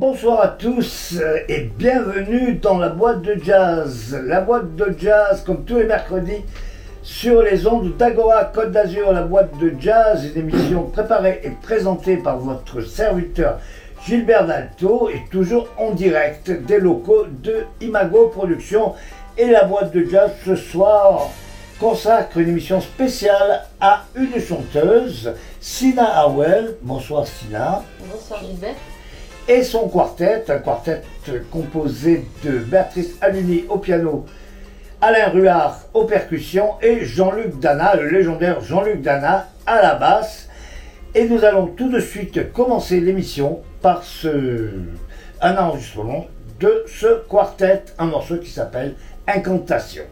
Bonsoir à tous euh, et bienvenue dans la boîte de jazz. La boîte de jazz, comme tous les mercredis, sur les ondes d'Agora Côte d'Azur. La boîte de jazz, une émission préparée et présentée par votre serviteur Gilbert Dalto et toujours en direct des locaux de Imago Productions. Et la boîte de jazz ce soir consacre une émission spéciale à une chanteuse, Sina Howell. Bonsoir Sina. Bonsoir Gilbert. Et son quartet, un quartet composé de Béatrice Aluni au piano, Alain Ruard aux percussions et Jean-Luc Dana, le légendaire Jean-Luc Dana à la basse. Et nous allons tout de suite commencer l'émission par ce, un enregistrement de ce quartet, un morceau qui s'appelle Incantation.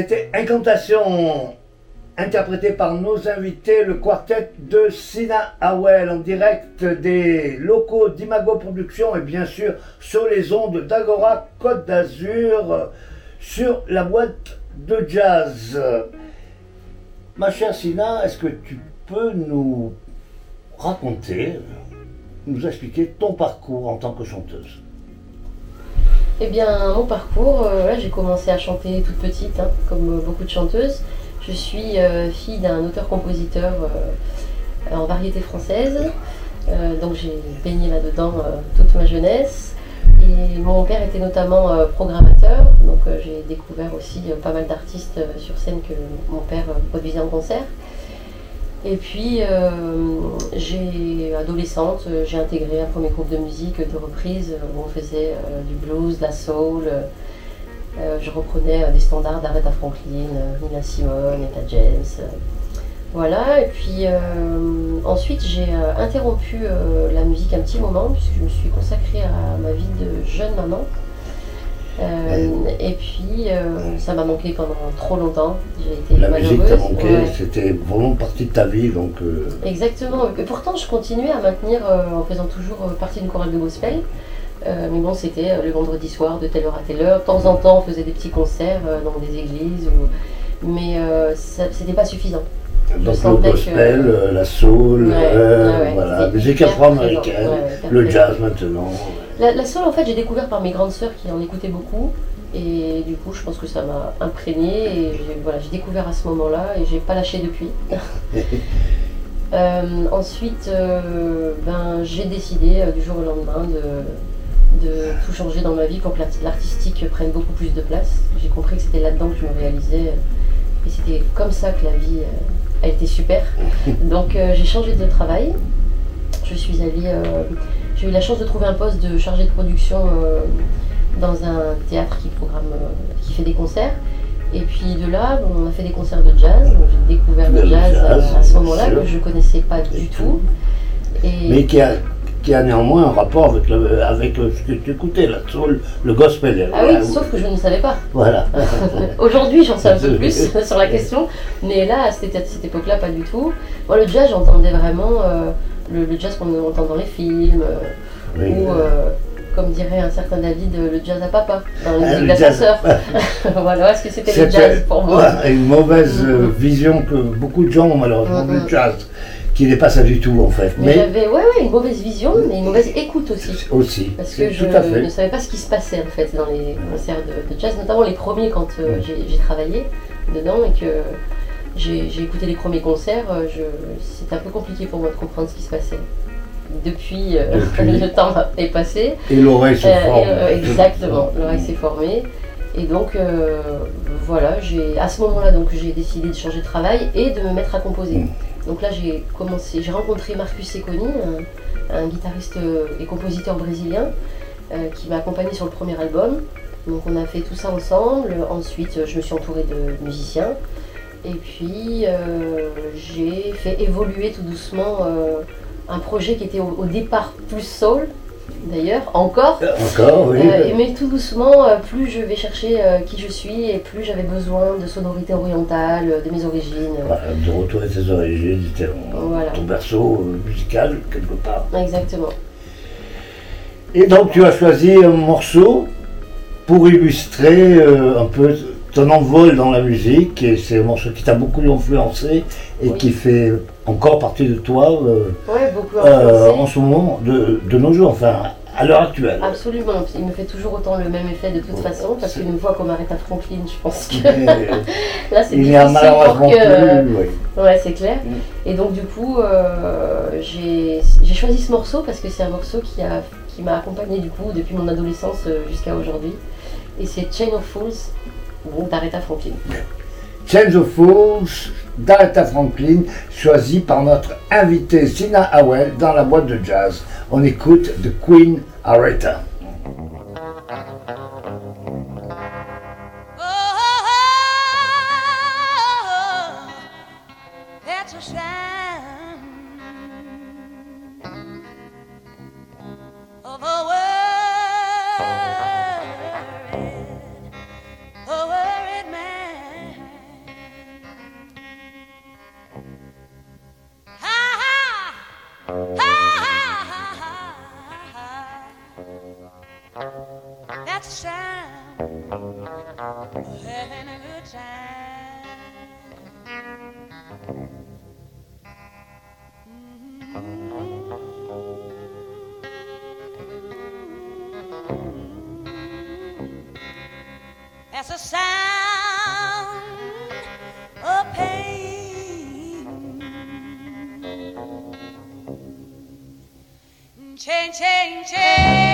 C'était Incantation, interprété par nos invités, le quartet de Sina Howell, en direct des locaux d'Imago Productions et bien sûr sur les ondes d'Agora Côte d'Azur, sur la boîte de jazz. Ma chère Sina, est-ce que tu peux nous raconter, nous expliquer ton parcours en tant que chanteuse? Eh bien, mon parcours, euh, j'ai commencé à chanter toute petite, hein, comme beaucoup de chanteuses. Je suis euh, fille d'un auteur-compositeur euh, en variété française, donc j'ai baigné là-dedans toute ma jeunesse. Et mon père était notamment programmateur, donc j'ai découvert aussi pas mal d'artistes sur scène que mon père produisait en concert. Et puis, euh, j'ai, adolescente, j'ai intégré un premier groupe de musique de reprise où on faisait euh, du blues, de la soul. Euh, je reprenais des standards d'Aretha Franklin, Nina Simone, Etta James. voilà, et puis ensuite j'ai interrompu la musique un petit moment puisque je me suis consacrée à ma vie de jeune maman. Euh, et puis, euh, ça m'a manqué pendant trop longtemps. J'ai été La musique t'a manqué, c'était vraiment partie de ta vie. Donc, euh. Exactement. Et pourtant, je continuais à maintenir en faisant toujours partie d'une chorale de gospel. mais bon, c'était le vendredi soir de telle heure à telle heure. De temps en temps, on faisait des petits concerts dans des églises. Ou... Mais c'était pas suffisant. Donc le gospel, la soul, voilà, la musique afro-américaine, le jazz maintenant. La, la en fait, j'ai découvert par mes grandes sœurs qui en écoutaient beaucoup. Et du coup, je pense que ça m'a imprégné. Et j'ai voilà, découvert à ce moment-là et j'ai pas lâché depuis. Euh, ensuite, euh, ben, j'ai décidé euh, du jour au lendemain de, de, tout changer dans ma vie pour que l'artistique prenne beaucoup plus de place. J'ai compris que c'était là-dedans que je me réalisais. Et c'était comme ça que la vie a été super. Donc, j'ai changé de travail. Je suis allée j'ai eu la chance de trouver un poste de chargé de production euh, dans un théâtre qui programme, euh, qui fait des concerts. Et puis de là, on a fait des concerts de jazz. J'ai découvert le, jazz, à, ce moment-là que je ne connaissais pas du tout. Mais qui a, qui a néanmoins un rapport avec, avec ce que tu écoutais, la soul, le gospel. Ah oui, sauf que je ne savais pas. Voilà. Aujourd'hui, j'en sais un peu plus sur la question, mais là, à cette, cette époque-là, pas du tout. Moi, le jazz, j'entendais vraiment. Euh, le, jazz qu'on entend dans les films, euh, ou euh, comme dirait un certain David, le jazz à papa, dans la musique de sa sœur. voilà, est-ce que c'était le jazz pour moi Une mauvaise vision que beaucoup de gens ont malheureusement du mm-hmm. jazz qui n'est pas ça du tout en fait. Mais, j'avais ouais, ouais, une mauvaise vision, mais une mauvaise écoute aussi. Aussi. Parce que je ne savais pas ce qui se passait en fait dans les concerts de, jazz, notamment les premiers quand j'ai travaillé dedans et que j'ai écouté les premiers concerts, euh, c'était un peu compliqué pour moi de comprendre ce qui se passait. Depuis, euh, le temps est passé. Et l'oreille s'est euh, formée. exactement, l'oreille s'est formée. Et donc voilà, à ce moment-là, j'ai décidé de changer de travail et de me mettre à composer. Mm. Donc là, j'ai commencé, j'ai rencontré Marcus Seconi, un, guitariste et compositeur brésilien, qui m'a accompagné sur le premier album. Donc on a fait tout ça ensemble. Ensuite, je me suis entourée de musiciens. Et puis euh, j'ai fait évoluer tout doucement euh, un projet qui était au, départ plus soul, d'ailleurs, encore. Encore, oui. Euh, mais tout doucement, plus je vais chercher qui je suis et plus j'avais besoin de sonorité orientale, de mes origines. de retrouver tes origines, ton berceau musical, quelque part. Exactement. Et donc tu as choisi un morceau pour illustrer un peu ton envol dans la musique et c'est un morceau qui t'a beaucoup influencé et qui fait encore partie de toi euh, euh, en ce moment, de, de, nos jours, enfin à l'heure actuelle. Absolument, il me fait toujours autant le même effet de toute façon parce qu'une fois qu'on arrête à Franklin, je pense que là c'est difficile pour que... Plus, oui. Ouais, c'est clair. Mm. Et donc du coup, euh, j'ai choisi ce morceau parce que c'est un morceau qui m'a qui accompagné du coup depuis mon adolescence jusqu'à aujourd'hui. Et c'est Chain of Fools ou d'Aretha Franklin. Change of Fools d'Aretha Franklin, choisi par notre invité Sina Howell dans la boîte de jazz. On écoute The Queen Aretha. That's a sound of pain. Change, change, change.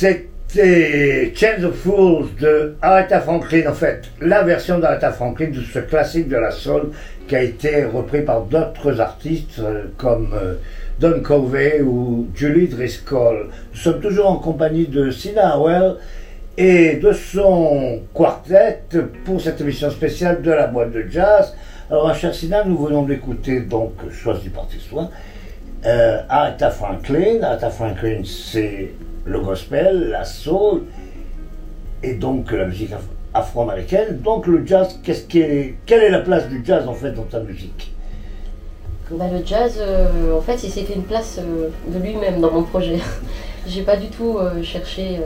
C'était Chains of Fools de Aretha Franklin, en fait, la version d'Aretha Franklin de ce classique de la soul qui a été repris par d'autres artistes euh, comme euh, Don Covey ou Julie Driscoll. Nous sommes toujours en compagnie de Sina Howell et de son quartet pour cette émission spéciale de la boîte de jazz. Alors, ma chère Sina, nous venons d'écouter donc Choisi par tes soins. Euh, Aretha Franklin. Aretha Franklin, c'est le gospel, la soul et donc la musique af- afro-américaine. Donc le jazz, qu'est-ce qui est, quelle est la place du jazz en fait dans ta musique? Bah, le jazz, euh, en fait, il s'est fait une place euh, de lui-même dans mon projet. J'ai pas du tout euh, cherché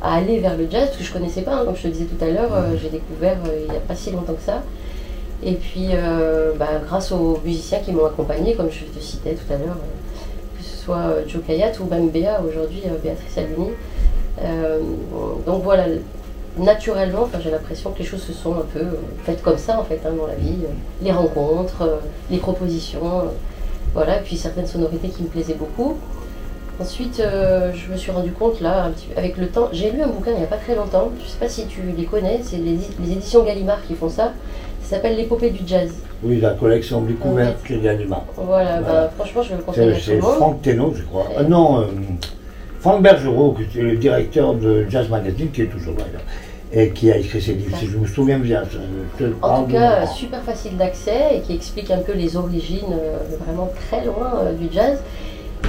à aller vers le jazz, parce que je connaissais pas, hein, comme je te disais tout à l'heure, j'ai découvert il n'y a pas si longtemps que ça. Et puis, bah, grâce aux musiciens qui m'ont accompagné, comme je te citais tout à l'heure, soit euh, Joe Kayat ou Béa, aujourd'hui euh, Béatrice Albini. Euh, donc voilà, naturellement, j'ai l'impression que les choses se sont un peu faites comme ça en fait hein, dans la vie. les rencontres, les propositions, voilà, et puis certaines sonorités qui me plaisaient beaucoup. Ensuite, je me suis rendu compte, là, avec le temps, j'ai lu un bouquin il n'y a pas très longtemps, je ne sais pas si tu les connais, c'est les éditions Gallimard qui font ça, ça s'appelle L'épopée du jazz. Oui, la collection découverte chez Gallimard. Voilà, Voilà. bah, franchement, je le conseille C'est. Franck Thénault, je crois. Ah non, euh, Franck Bergerot, qui est le directeur de Jazz Magazine, qui est toujours là, et qui a écrit ces livres. Si je me souviens bien. je- je te En tout cas, super facile d'accès et qui explique un peu les origines euh, vraiment très loin euh, du jazz.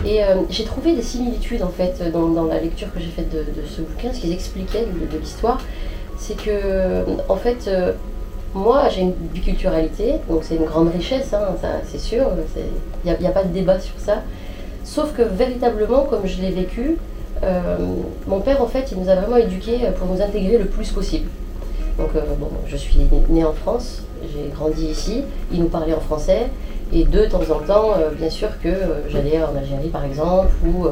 Et euh, j'ai trouvé des similitudes en fait dans, dans la lecture que j'ai faite de, de ce bouquin, ce qu'ils expliquaient de, de l'histoire, c'est que en fait, euh, moi j'ai une biculturalité, donc c'est une grande richesse, hein, c'est sûr, il n'y a, pas de débat sur ça. Sauf que véritablement, comme je l'ai vécu, euh, mon père en fait, il nous a vraiment éduqués pour nous intégrer le plus possible. Donc euh, bon, je suis née en France, j'ai grandi ici, il nous parlait en français, et de temps en temps, euh, bien sûr que j'allais en Algérie par exemple, ou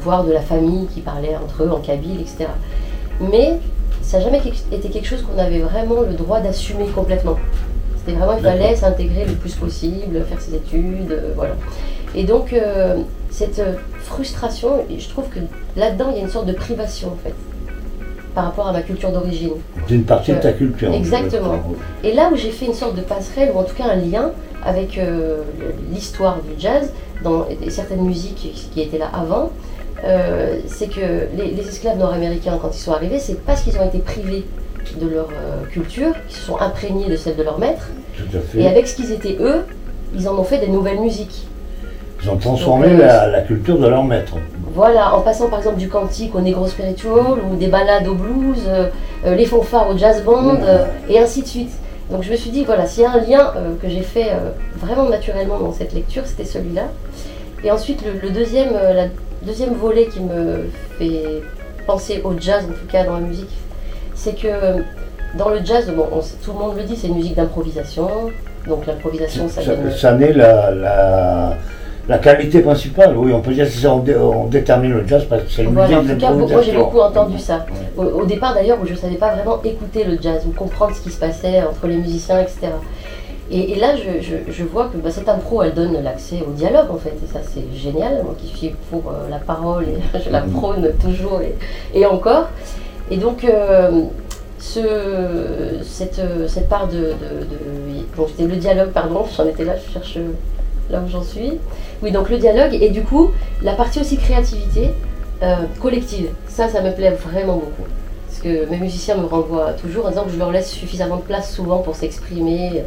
voir de la famille qui parlait entre eux en kabyle, etc. Mais ça n'a jamais été quelque chose qu'on avait vraiment le droit d'assumer complètement. C'était vraiment, il fallait s'intégrer le plus possible, faire ses études, euh, voilà. Et donc, euh, cette euh, frustration, je trouve que là-dedans, il y a une sorte de privation en fait, par rapport à ma culture d'origine. D'une partie de ta culture. Exactement. Et là où j'ai fait une sorte de passerelle, ou en tout cas un lien avec l'histoire du jazz, dans et certaines musiques qui étaient là avant, euh, c'est que les, les esclaves nord-américains, quand ils sont arrivés, c'est parce qu'ils ont été privés de leur euh, culture, qu'ils se sont imprégnés de celle de leur maître, Tout à et fait. avec ce qu'ils étaient eux, ils en ont fait des nouvelles musiques. Ils ont transformé Donc, euh, la, la culture de leur maître. Voilà, en passant par exemple du cantique au negro spiritual ou des ballades au blues, euh, les fanfares au jazz band, et ainsi de suite. Donc je me suis dit, voilà, s'il y a un lien que j'ai fait vraiment naturellement dans cette lecture, c'était celui-là. Et ensuite, le, le deuxième, la deuxième volet qui me fait penser au jazz, en tout cas dans la musique, c'est que dans le jazz, bon, on tout le monde le dit, c'est une musique d'improvisation. Donc l'improvisation, ça, Ça, donne... ça n'est la, la, la qualité principale. Oui, on peut dire que on, dé- on détermine le jazz parce que c'est une Voilà, en musique tout cas, moi j'ai beaucoup entendu ça. Au, au départ d'ailleurs, où je ne savais pas vraiment écouter le jazz ou comprendre ce qui se passait entre les musiciens, etc. Et, et là, je, je- je vois que bah, cette impro, elle donne l'accès au dialogue en fait, et ça c'est génial. Moi qui suis pour euh, la parole, et je la prône toujours et, et encore. Et donc, euh, ce, cette, euh, cette part de. de, de- donc c'était le dialogue, pardon, j'en étais là, je cherche là où j'en suis. Oui, donc le dialogue, et du coup, la partie aussi créativité euh, collective. Ça, ça me plaît vraiment beaucoup. Parce que mes musiciens me renvoient toujours en disant que je leur laisse suffisamment de place souvent pour s'exprimer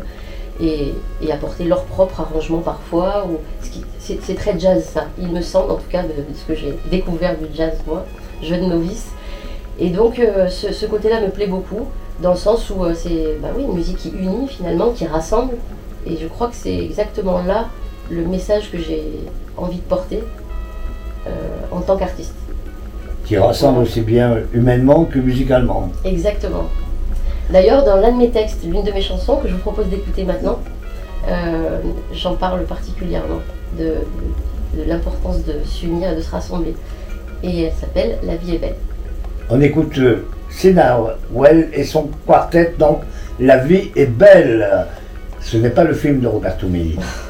et, et apporter leur propre arrangement parfois. Ou, ce qui- c'est, c'est très jazz ça, il me semble en tout cas de, de ce que j'ai découvert du jazz moi, jeune novice. Et donc euh, ce, ce côté-là me plaît beaucoup, dans le sens où euh, c'est bah oui, une musique qui unit finalement, qui rassemble. Et je crois que c'est exactement là le message que j'ai envie de porter euh, en tant qu'artiste. Qui rassemble aussi bien humainement que musicalement. Exactement. D'ailleurs, dans l'un de mes textes, l'une de mes chansons que je vous propose d'écouter maintenant, euh, j'en parle particulièrement de, de- de l'importance de s'unir et de se rassembler. Et elle s'appelle La vie est belle. On écoute euh, Sina Well et son quartet, donc La vie est belle. Ce n'est pas le film de Roberto Milli.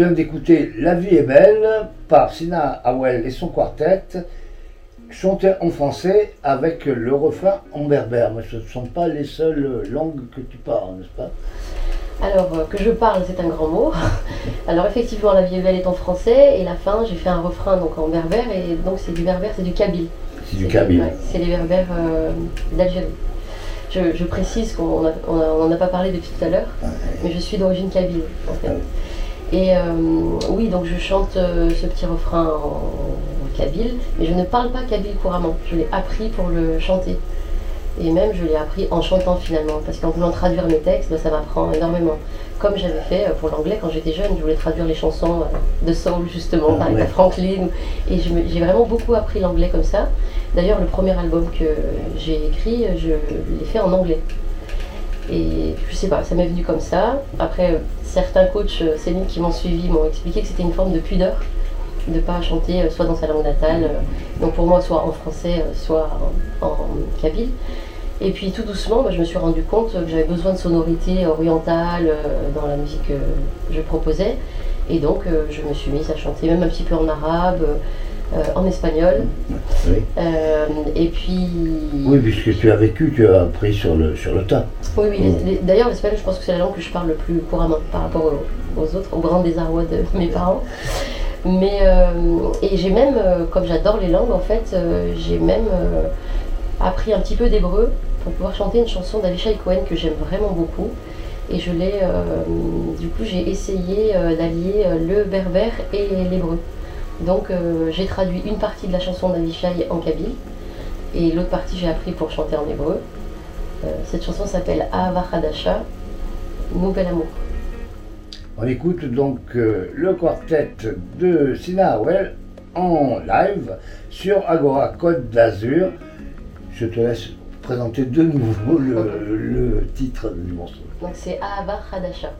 vient d'écouter La vie est belle par Sina Awel et son quartet, chanté en français avec le refrain en berbère. Mais ce ne sont pas les seules langues que tu parles, n'est-ce pas? Alors, euh, que je parle, c'est un grand mot. Alors, effectivement, La vie est belle est en français, et la fin, j'ai fait un refrain donc en berbère, et donc c'est du berbère, c'est du kabyle. C'est du kabyle. Ouais, c'est les berbères euh, d'Algérie. Je, je précise qu'on n'en a pas parlé depuis tout à l'heure, mais je suis d'origine kabyle, en fait. Ah. Et euh, oui, donc je chante euh, ce petit refrain en, kabyle, mais je ne parle pas kabyle couramment. Je l'ai appris pour le chanter. Et même, je l'ai appris en chantant finalement, parce qu'en voulant traduire mes textes, bah, ça m'apprend énormément. Comme j'avais fait euh, pour l'anglais quand j'étais jeune, je voulais traduire les chansons de soul justement, par ouais. Franklin. Et j'ai vraiment beaucoup appris l'anglais comme ça. D'ailleurs, le premier album que j'ai écrit, je l'ai fait en anglais. Et je sais pas, ça m'est venu comme ça. Après, euh, certains coachs euh, scéniques qui m'ont suivi m'ont expliqué que c'était une forme de pudeur de ne pas chanter euh, soit dans sa langue natale, euh, donc pour moi soit en français, euh, soit en, kabyle. Et puis tout doucement, bah, je me suis rendu compte que j'avais besoin de sonorités orientales euh, dans la musique que je proposais. Et donc euh, je me suis mise à chanter même un petit peu en arabe, euh, euh, en espagnol. Oui. Euh, et puis. Oui, puisque tu as vécu, tu as appris sur le, sur le tas. Oui, oui. les- D'ailleurs, l'espagnol, je pense que c'est la langue que je parle le plus couramment par rapport aux, aux autres, au grand désarroi de mes parents. Mais euh, et j'ai même, euh, comme j'adore les langues, en fait, euh, j'ai même euh, appris un petit peu d'hébreu pour pouvoir chanter une chanson d'Avishai Cohen que j'aime vraiment beaucoup. Et je l'ai, euh, du coup, j'ai essayé euh, d'allier euh, le berbère et l'hébreu. Donc, euh, j'ai traduit une partie de la chanson d'Avishai en kabyle et l'autre partie j'ai appris pour chanter en hébreu. Euh, cette chanson s'appelle Hadasha, Nouvel amour. On écoute donc euh, le quartet de Sina Howell en live sur Agora Côte d'Azur. Je te laisse présenter de nouveau le, le titre du morceau. Donc c'est Ahava Hadasha.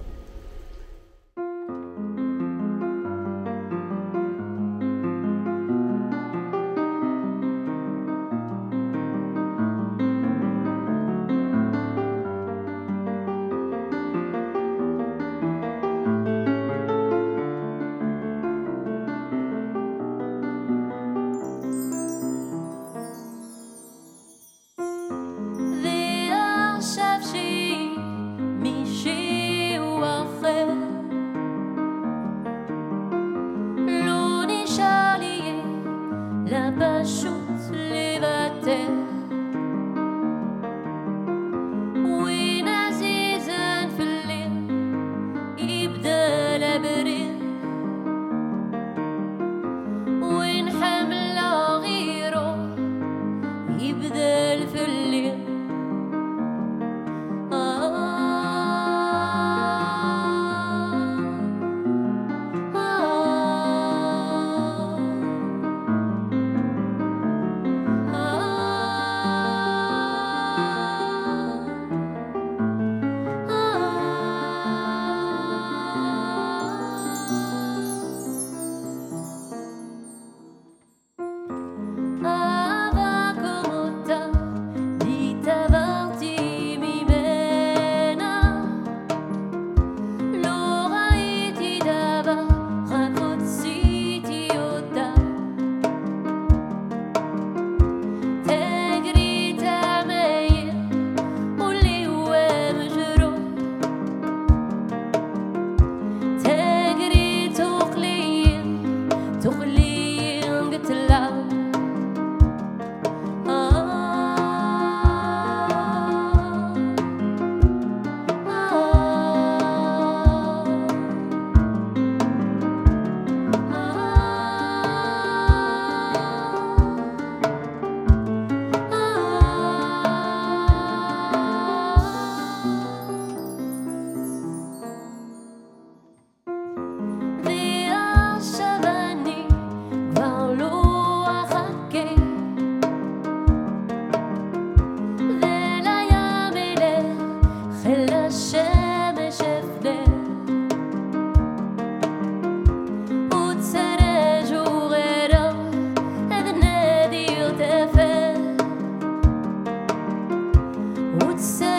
So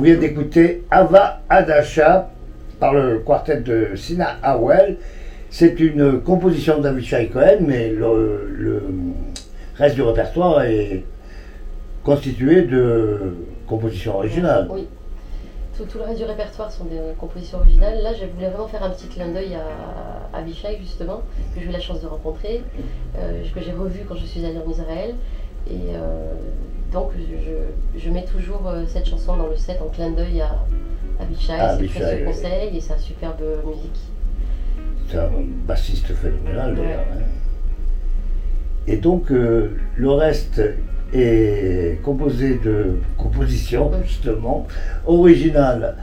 On vient d'écouter Ava Adasha par le quartet de Sina Howell. C'est une composition d'Avishai Cohen, mais le, reste du répertoire est constitué de compositions originales. Oui. Tout, le reste du répertoire sont des compositions originales. Là, je voulais vraiment faire un petit clin d'œil à, à Abishai, justement, que j'ai eu la chance de rencontrer, euh, que j'ai revu quand je suis allée en Israël. Et euh, donc, je, je mets toujours euh, cette chanson dans le set en clin d'œil à Abishai. Ah, C'est Abishai, très oui. conseil et sa superbe musique. C'est un bassiste phénoménal Ouais. d'ailleurs. hein. Et donc euh, le reste est composé de compositions Oui. justement originales.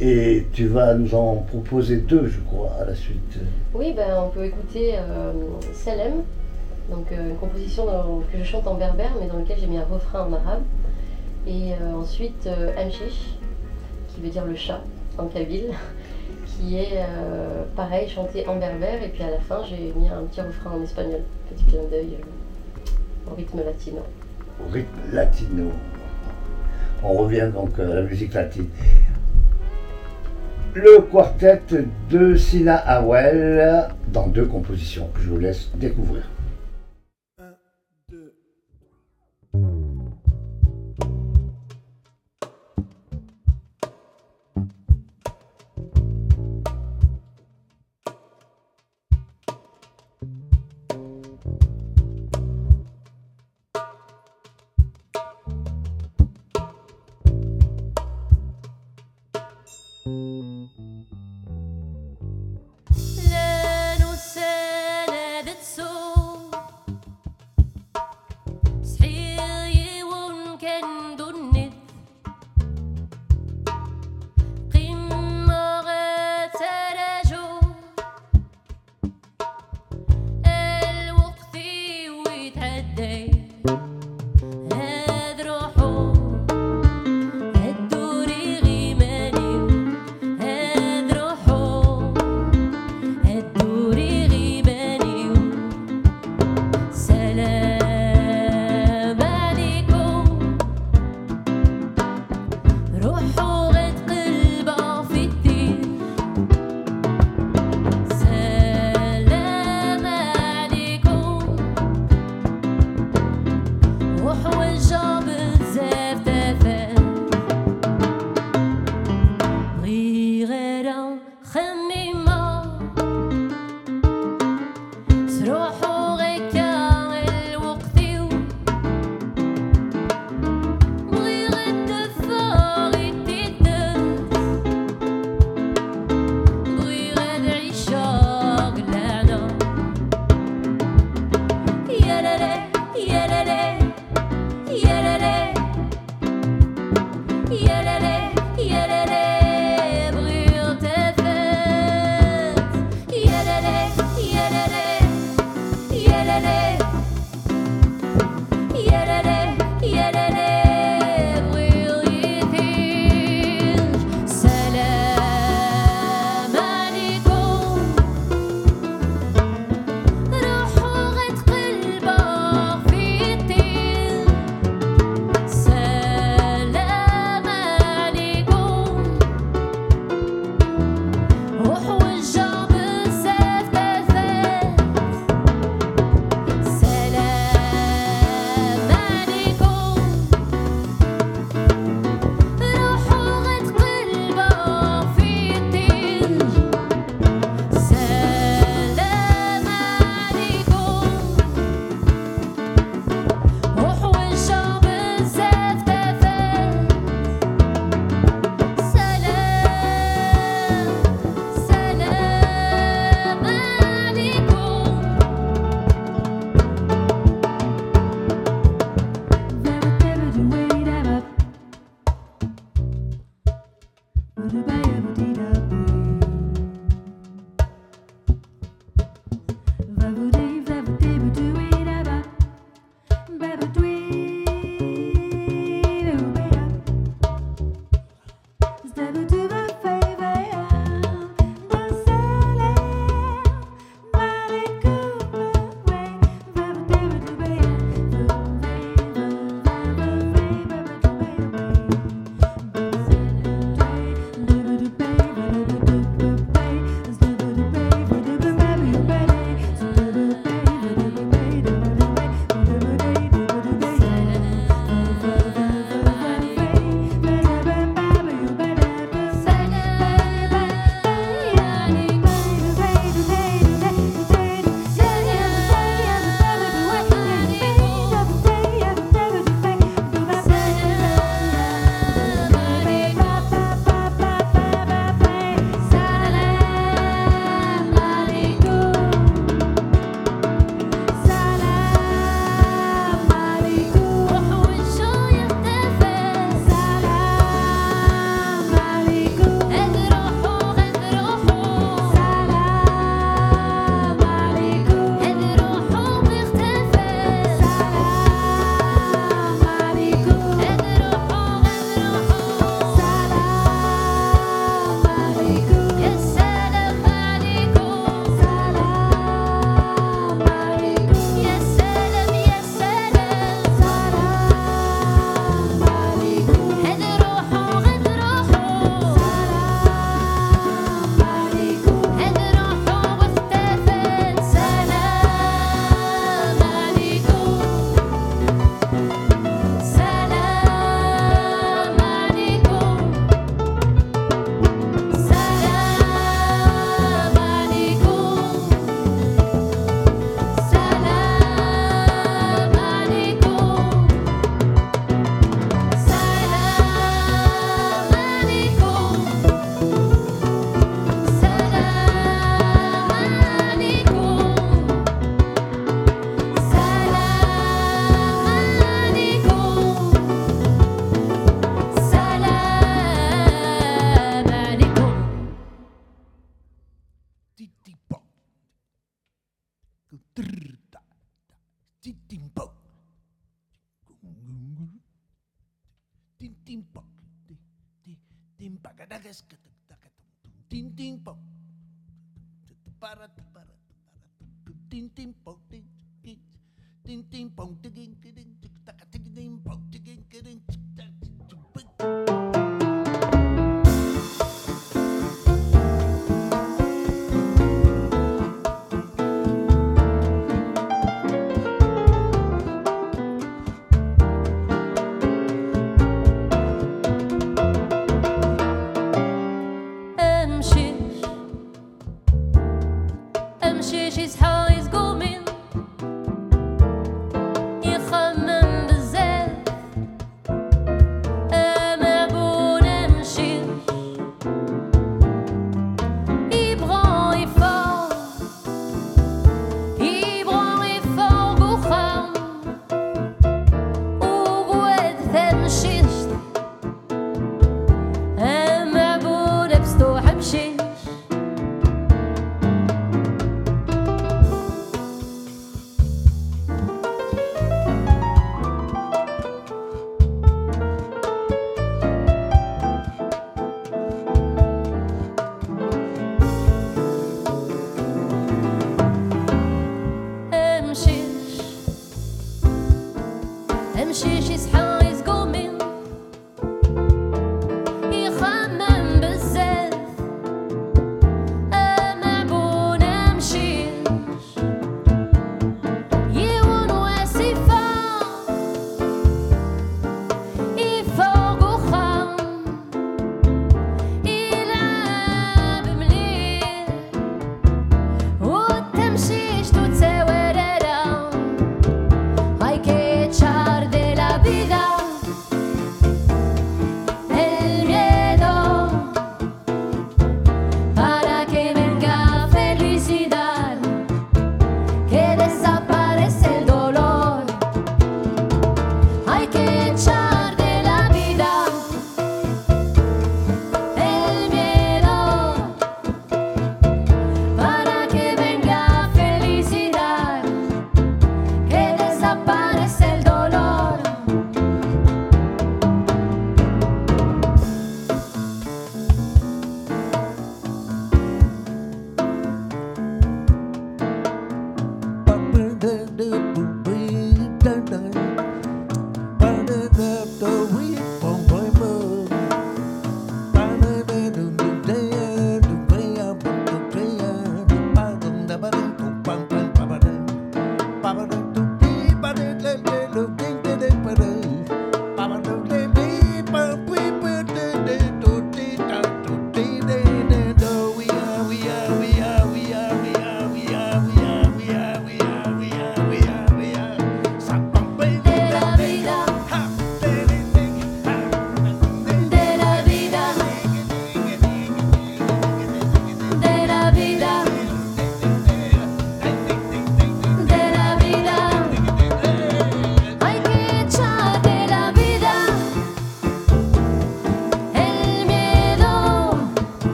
Et tu vas nous en proposer deux, je crois, à la suite. Oui, ben, on peut écouter euh, Salem, donc euh, une composition que je chante en berbère, mais dans lequel j'ai mis un refrain en arabe. Et euh, ensuite euh, Amchish, qui veut dire le chat en kabyle, qui est pareil, chanté en berbère. Et puis à la fin, j'ai mis un petit refrain en espagnol, petit clin d'œil au rythme latino. Au rythme latino. On revient donc à la musique latine. Le quartet de Sina Howell dans deux compositions que je vous laisse découvrir.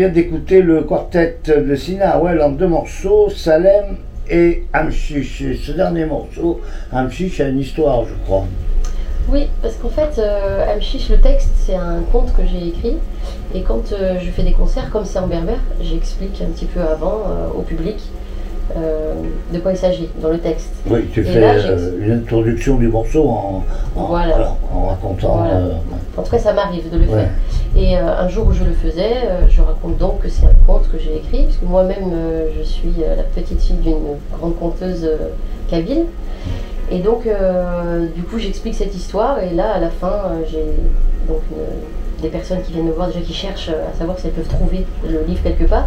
Vient d'écouter le quartet de Sina Hawel en deux morceaux, Salem et Amchish. Et ce dernier morceau, Amchish a une histoire, je crois. Oui, parce qu'en fait, euh, le texte, c'est un conte que j'ai écrit. Et quand euh, je fais des concerts, comme c'est en berbère, j'explique un petit peu avant euh, au public euh, de quoi il s'agit dans le texte. Oui, tu Et fais là, euh, une introduction du morceau en, en, Voilà. voilà, en racontant. Voilà. euh, En tout cas, ça m'arrive de le Ouais. faire. Et un jour où je le faisais, je donc que c'est un conte que j'ai écrit, parce que moi-même, euh, je suis euh, la petite fille d'une grande conteuse euh, kabyle. Et donc, du coup, j'explique cette histoire, et là, à la fin, j'ai donc une- des personnes qui viennent me voir, déjà qui cherchent à savoir si elles peuvent trouver le livre quelque part.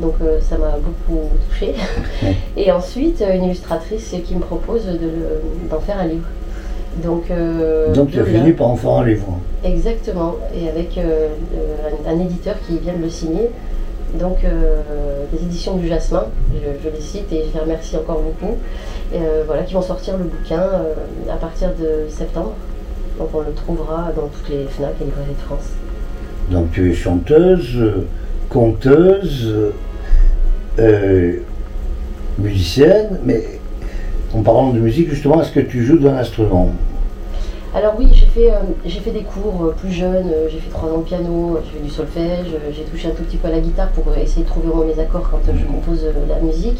Donc, ça m'a beaucoup touchée. et ensuite, une illustratrice qui me propose de d'en faire un livre. Donc, euh, Donc tu as fini par en faire un livre. Exactement, et avec euh, un, un éditeur qui vient de le signer. Donc, euh, les éditions du Jasmin, je, les cite et je les remercie encore beaucoup. Euh, voilà, qui vont sortir le bouquin euh, à partir de septembre. Donc, on le trouvera dans toutes les Fnac et librairies de France. Donc tu es chanteuse, conteuse, musicienne, mais en parlant de musique, justement, est-ce que tu joues d'un instrument? Alors oui, j'ai fait, euh, j'ai fait des cours euh, plus jeunes, euh, j'ai fait trois ans de piano, j'ai fait du solfège, j'ai touché un tout petit peu à la guitare pour essayer de trouver au moins mes accords quand je compose euh, la musique.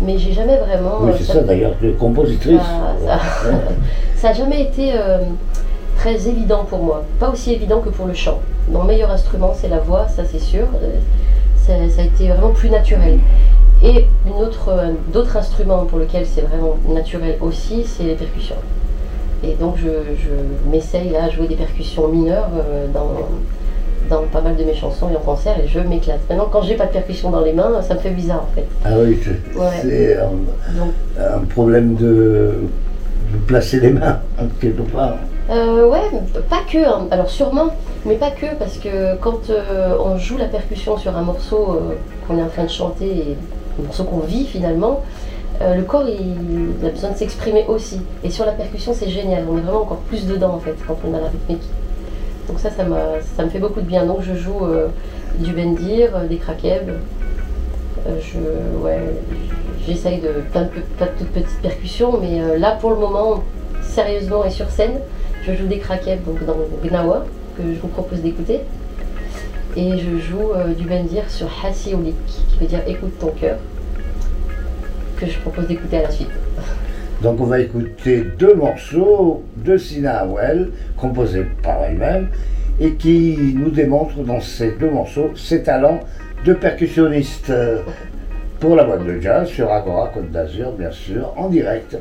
Mais j'ai jamais vraiment... Oui, c'est ça d'ailleurs, tu es compositrice. Ça- n'a jamais été très évident pour moi. Pas aussi évident que pour le chant. Mon meilleur instrument, c'est la voix, ça c'est sûr. Ça, ça a été vraiment plus naturel. Et une autre, d'autres instruments pour lesquels c'est vraiment naturel aussi, c'est les percussions. Et donc je, je m'essaye à jouer des percussions mineures euh, dans, dans pas mal de mes chansons et en concert et je m'éclate. Maintenant quand j'ai pas de percussion dans les mains, ça me fait bizarre en fait. Ah oui, c'est Ouais. un, problème de, de placer les mains, quelque part. Euh, ouais, pas que. hein. Alors sûrement, mais pas que, parce que quand euh, on joue la percussion sur un morceau euh, qu'on est en train de chanter, et un morceau qu'on vit finalement, euh, le corps a besoin de s'exprimer aussi. Et sur la percussion, c'est génial. On est vraiment encore plus dedans en fait quand on a la rythmique. Donc ça, ça, me fait beaucoup de bien. Donc je joue euh, du bendir, euh, des ouais, j'essaye de plein de, plein de toutes petites percussions, mais là pour le moment, sérieusement et sur scène, je joue des krakeb donc dans Gnawa, que je vous propose d'écouter. Et je joue du bendir sur Hassi qui veut dire écoute ton cœur, que je propose d'écouter à la suite. Donc on va écouter deux morceaux de Sina Hawel, composés par elle-même, et qui nous démontrent dans ces deux morceaux ses talents de percussionniste pour la boîte de jazz sur Agora Côte d'Azur, bien sûr, en direct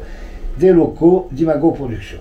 des locaux d'Imago Productions.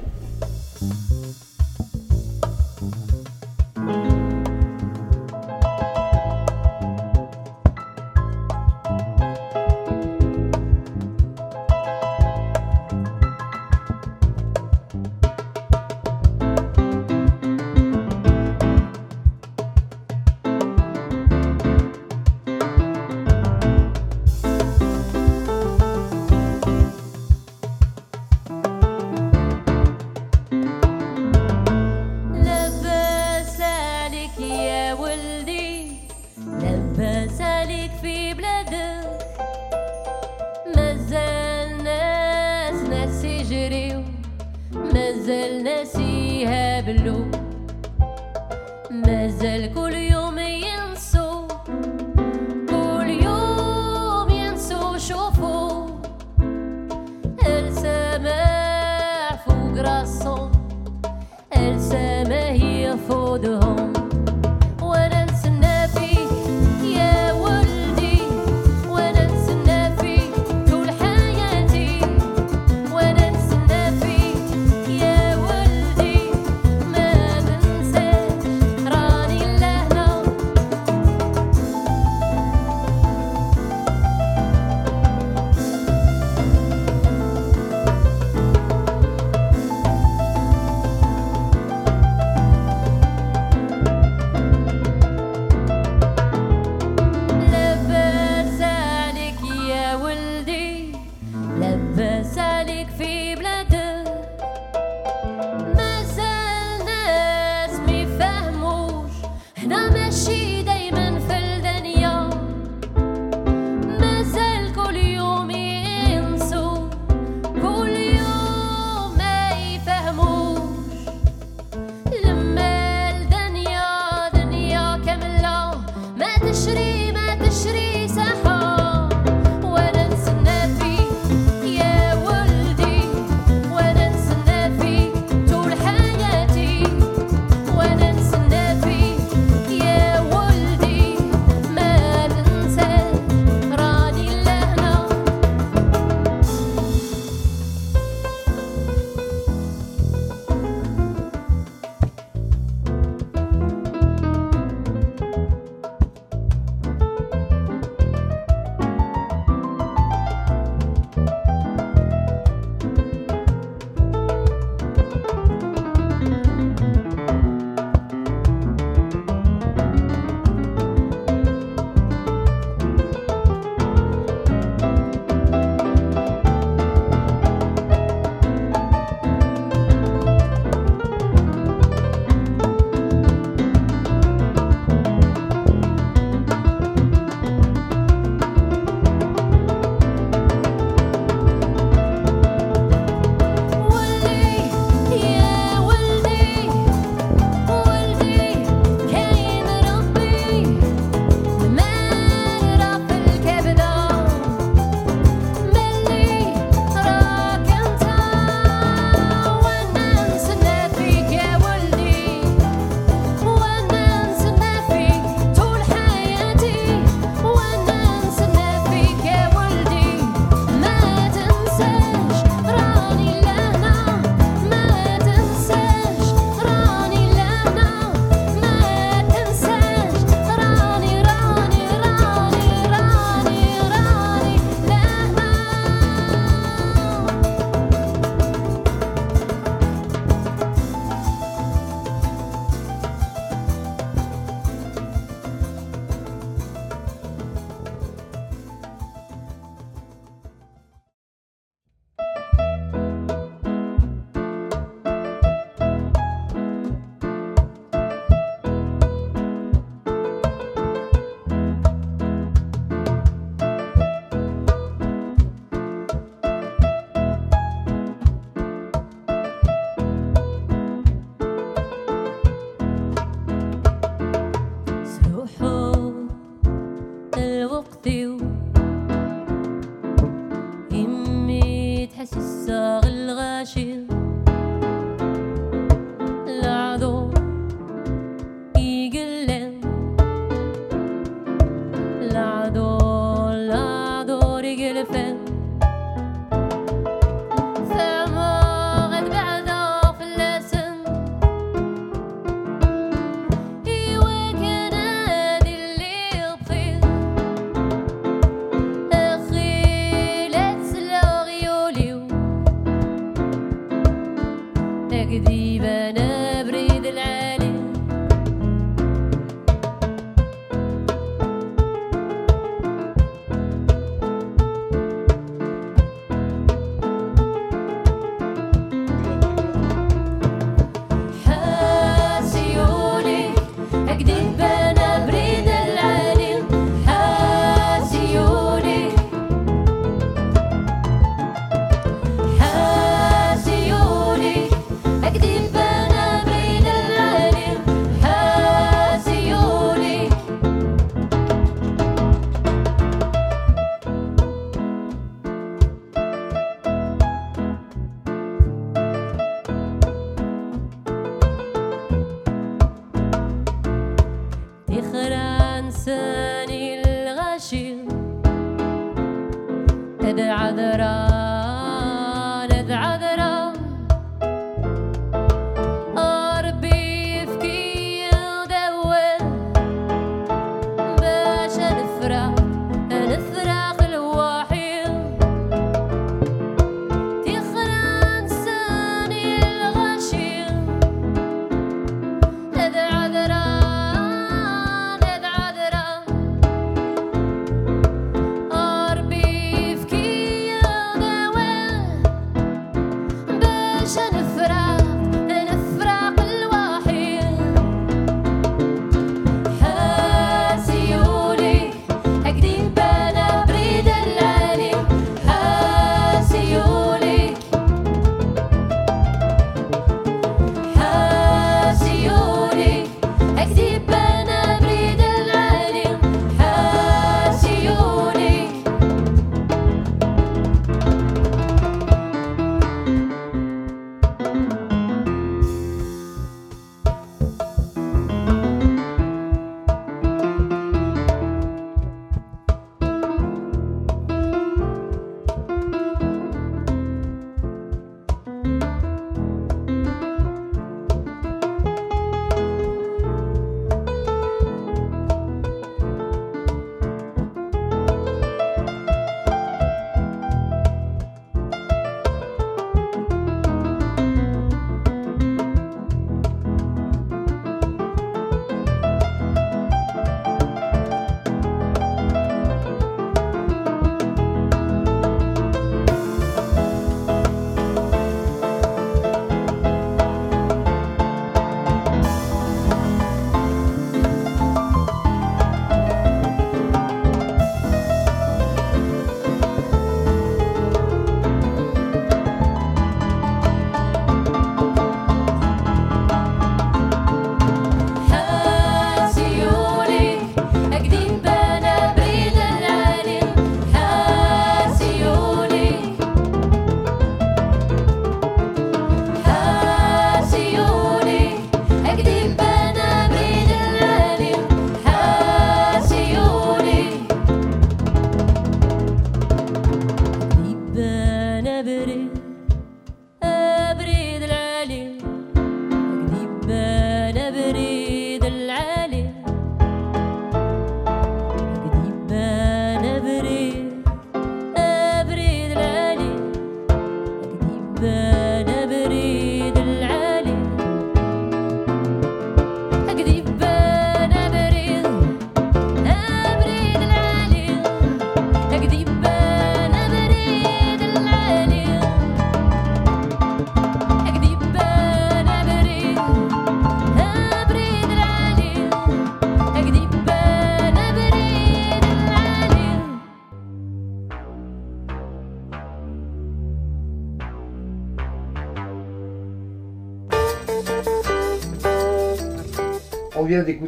there.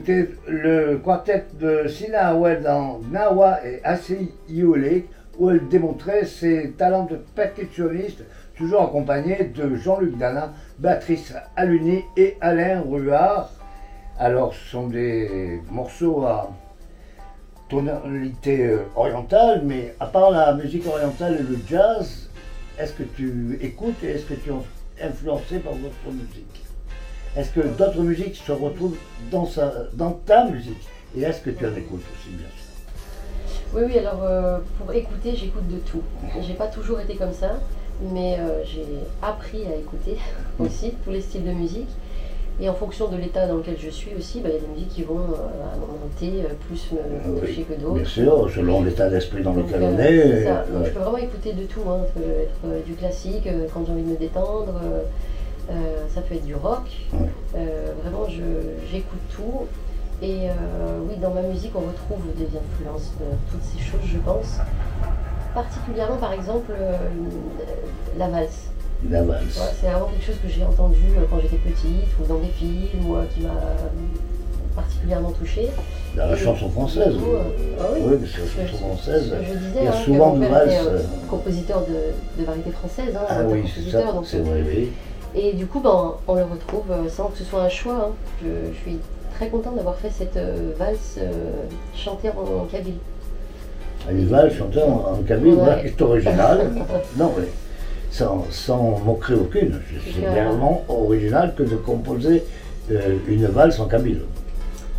Le quartet de Sina dans Nawa et Assi Iole, où elle démontrait ses talents de percussionniste, toujours accompagnée de Jean-Luc Dana, Béatrice Aluni et Alain Ruard. Alors, ce sont des morceaux à tonalité euh, orientale, mais à part la musique orientale et le jazz, est-ce que tu écoutes et est-ce que tu es influencé par d'autres musiques Est-ce que d'autres musiques se retrouvent dans, sa, dans ta musique? Et est-ce que tu en écoutes aussi, bien sûr? Oui, oui, alors euh, pour écouter, j'écoute de tout. J'ai pas toujours été comme ça, mais euh, j'ai appris à écouter aussi tous les styles de musique. Et en fonction de l'état dans lequel je suis aussi, bah, il y a des musiques qui vont euh, euh, plus me Oui, toucher que Bien d'autres. sûr, selon l'état d'esprit dans lequel on est. ça. Donc, ouais. je peux vraiment écouter de tout. hein. Ça peut être du classique quand j'ai envie de me détendre. Euh, ça peut être du rock. Euh, vraiment, je- j'écoute tout. Et euh, oui, dans ma musique, on retrouve des influences de toutes ces choses, je pense. Particulièrement, par exemple, euh, la valse. La valse. Ouais, c'est vraiment quelque chose que j'ai entendu quand j'étais petite ou dans des films ou qui m'a particulièrement touchée. Dans la Et chanson française. du coup, euh, ah oui. Oui, c'est la chanson française. il y a hein, souvent valse. euh, compositeur de, de variété française, hein, Ah oui, c'est ça, c'est vrai, oui. Et du coup, ben, on le retrouve euh, sans que ce soit un choix. hein. Je, je suis très contente d'avoir fait cette euh, valse euh, chantée en, en kabyle. Hannibal chantait en, en kabyle, Ouais. voilà qui est original. non, mais sans, sans moquerie aucune. C'est vraiment original que de composer euh, une valse en kabyle.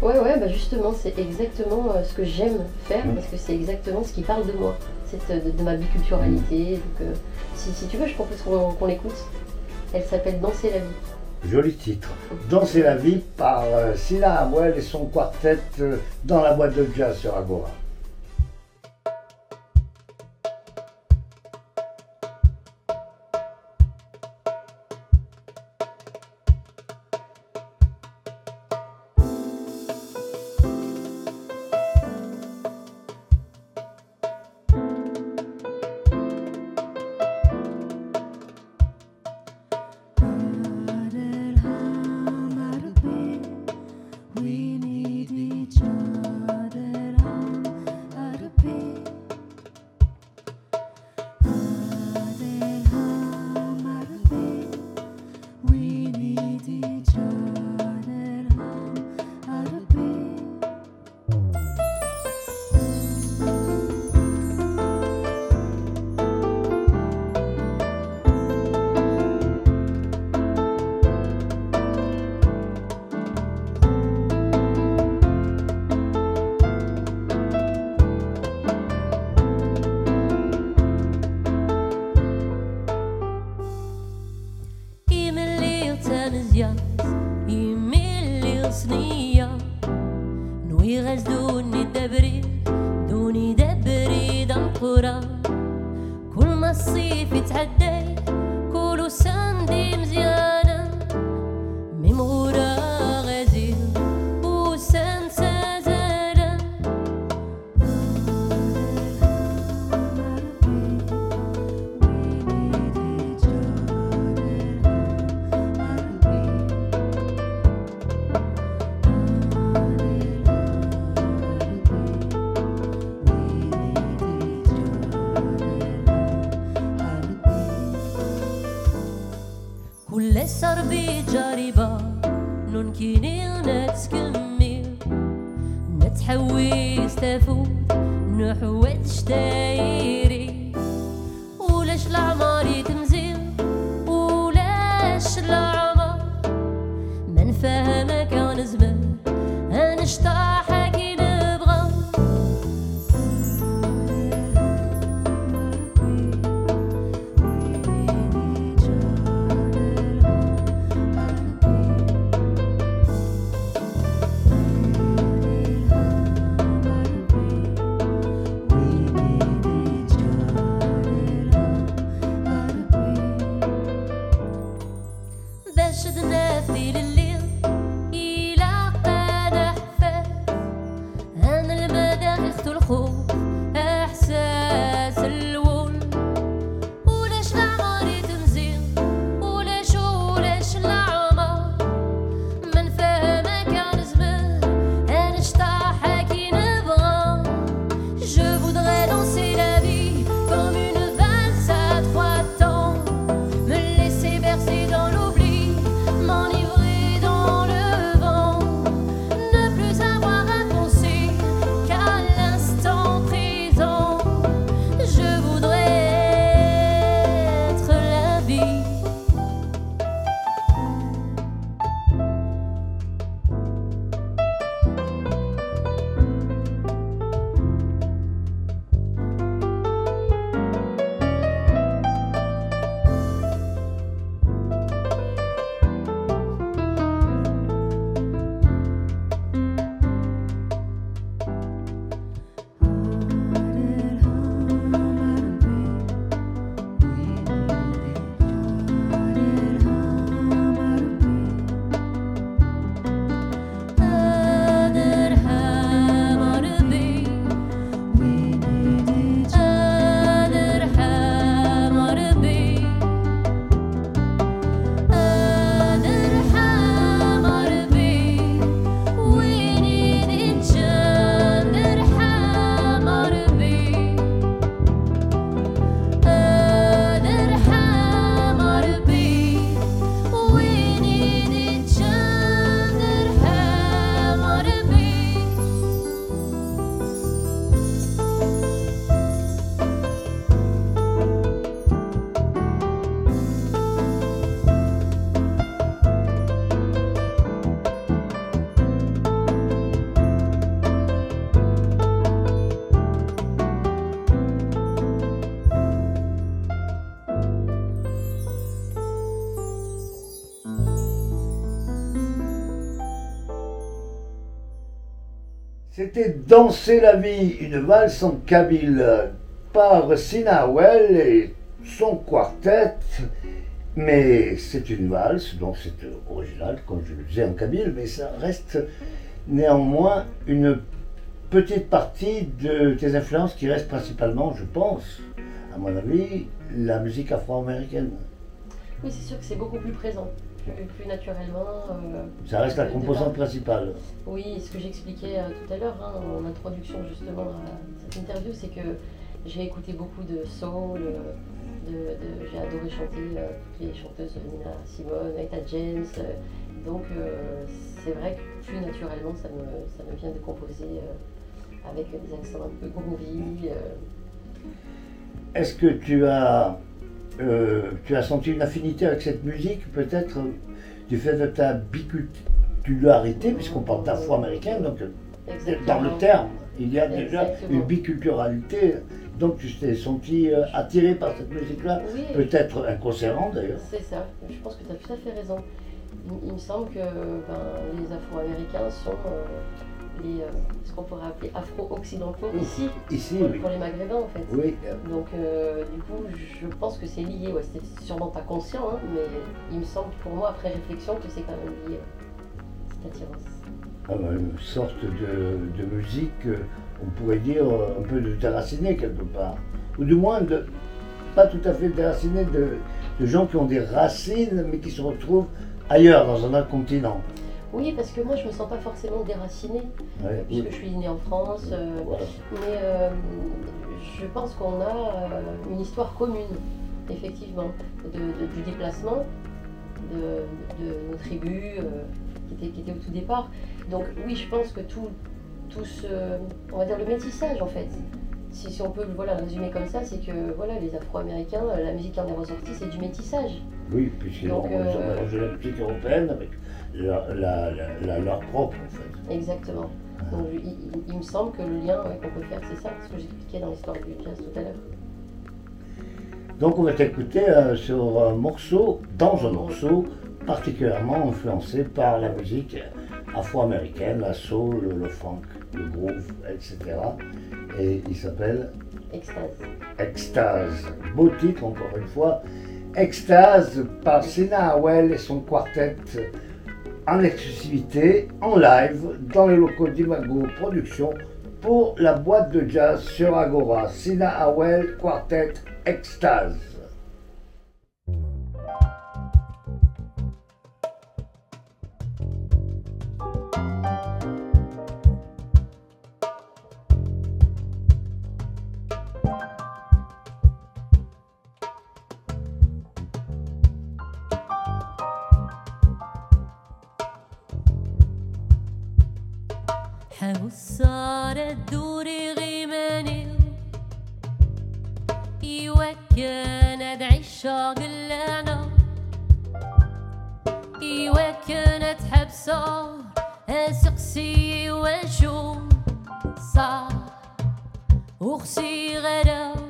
Ouais, ouais, bah justement, c'est exactement ce que j'aime faire Mm. parce que c'est exactement ce qui parle de moi, c'est de, de ma biculturalité. Donc, euh, si, si tu veux, je propose qu'on qu'on l'écoute. Elle s'appelle Danser la vie. Joli titre. Danser la vie par euh, Sina Amouel et son quartet euh, dans la boîte de jazz sur Agora. maravillas y mil صينية نوي غاز دوني الدبريد دوني دبريد القرى كل ما الصيف يتعدي كلو ساندي مزيانة. مي مغور C'était Danser la vie, une valse en kabyle par Sina Howell et son quartet. Mais c'est une valse, donc c'est original, comme je le disais en kabyle, mais ça reste néanmoins une petite partie de tes influences qui reste principalement, je pense, à mon avis, la musique afro-américaine. Oui, c'est sûr que c'est beaucoup plus présent, plus, plus naturellement. euh, Ça reste la composante principale. Oui, ce que j'expliquais euh, tout à l'heure hein, en introduction justement à cette interview, c'est que j'ai écouté beaucoup de soul, euh, de, de- j'ai adoré chanter euh, toutes les chanteuses Nina Simone, Etta James. donc c'est vrai que plus naturellement ça me, ça me vient de composer avec des accents un peu groovy. Est-ce que tu as, euh, tu as senti une affinité avec cette musique, peut-être euh, du fait de ta biculturalité, puisqu'on parle d'afro-américain, donc euh, dans le terme, il y a déjà Exactement. une biculturalité, donc tu t'es senti attiré par cette musique-là, Oui, peut-être inconsciemment d'ailleurs. C'est ça, je pense que tu as tout à fait raison. Il, il me semble que ben, les Afro-Américains sont euh, les, euh, ce qu'on pourrait appeler Afro-Occidentaux ici, Ici, pour, oui. pour les Maghrébins en fait. Oui, Donc euh, du coup, je pense que c'est lié, ouais, c'était sûrement pas conscient, hein, mais il me semble pour moi, après réflexion, que c'est quand même lié, cette attirance. ah ben, une sorte de, de musique, euh, on pourrait dire un peu de déracinée quelque part. Ou du moins, de, pas tout à fait déracinée, de, de gens qui ont des racines, mais qui se retrouvent ailleurs, dans un autre continent. Oui, parce que moi, je me sens pas forcément déracinée, Ouais, puisque je suis née en France, euh, Voilà. Mais euh, je pense qu'on a euh, une histoire commune, effectivement, de, de- du déplacement de, de nos tribus qui, étaient, qui étaient au tout départ. Donc oui, je pense que tout, tout ce, on va dire le métissage en fait, si, si on peut voilà, le résumer comme ça, c'est que voilà, les Afro-Américains, la musique qui en est ressortie, c'est du métissage. Oui, ils ont euh, mélangé la musique européenne avec leur, la- leur propre, en fait. Exactement. Donc il, il- il me semble que le lien ouais, qu'on peut faire, c'est ça, ce que j'expliquais dans l'histoire du jazz tout à l'heure. Donc on va t'écouter euh, sur un morceau, dans un morceau particulièrement influencé par la musique afro-américaine, la soul, le funk, le groove, etc. Et il s'appelle Extase. Extase. Beau titre encore une fois. Extase par Sina Howell et son quartet en exclusivité, en live, dans les locaux d'Imago Productions pour la boîte de jazz sur Agora. Sina Howell, quartet Extase. Ursireda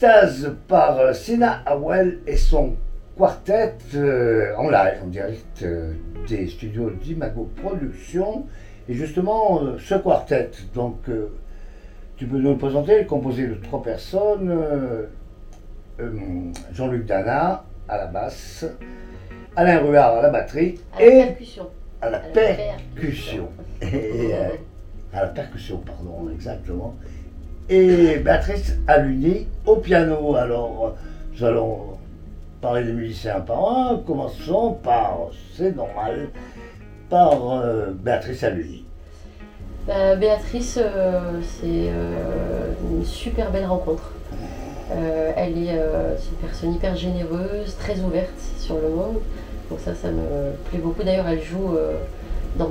Extase par euh, Sina Howell et son quartet euh, en live, en direct euh, des studios d'Imago Productions. Et justement, euh, ce quartet, donc, tu peux nous le présenter, composé de trois personnes. Jean-Luc Dana à la basse, Alain Ruard à la batterie À la et percussion. à la À la percussion. Et, à la percussion, pardon, exactement. Et Béatrice Aluni au piano. Alors, nous allons parler des musiciens par un. Commençons par, c'est normal, par euh, Béatrice Aluni. Bah, Béatrice, euh, c'est euh, une super belle rencontre. Elle est, une personne hyper généreuse, très ouverte sur le monde. Donc ça, ça me plaît beaucoup. D'ailleurs, elle joue dans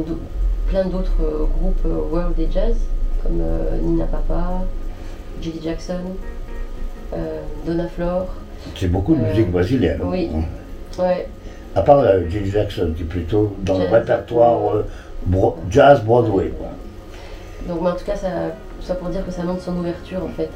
plein d'autres groupes world et jazz, comme Nina Papa, Judy Jackson, euh, Donna Flor. C'est beaucoup de Euh, musique brésilienne. oui. Ouais, À part euh, Jimmy Jackson, qui est plutôt dans le répertoire bro- jazz Broadway. quoi. Donc mais en tout cas, ça, ça pour dire que ça montre son ouverture en fait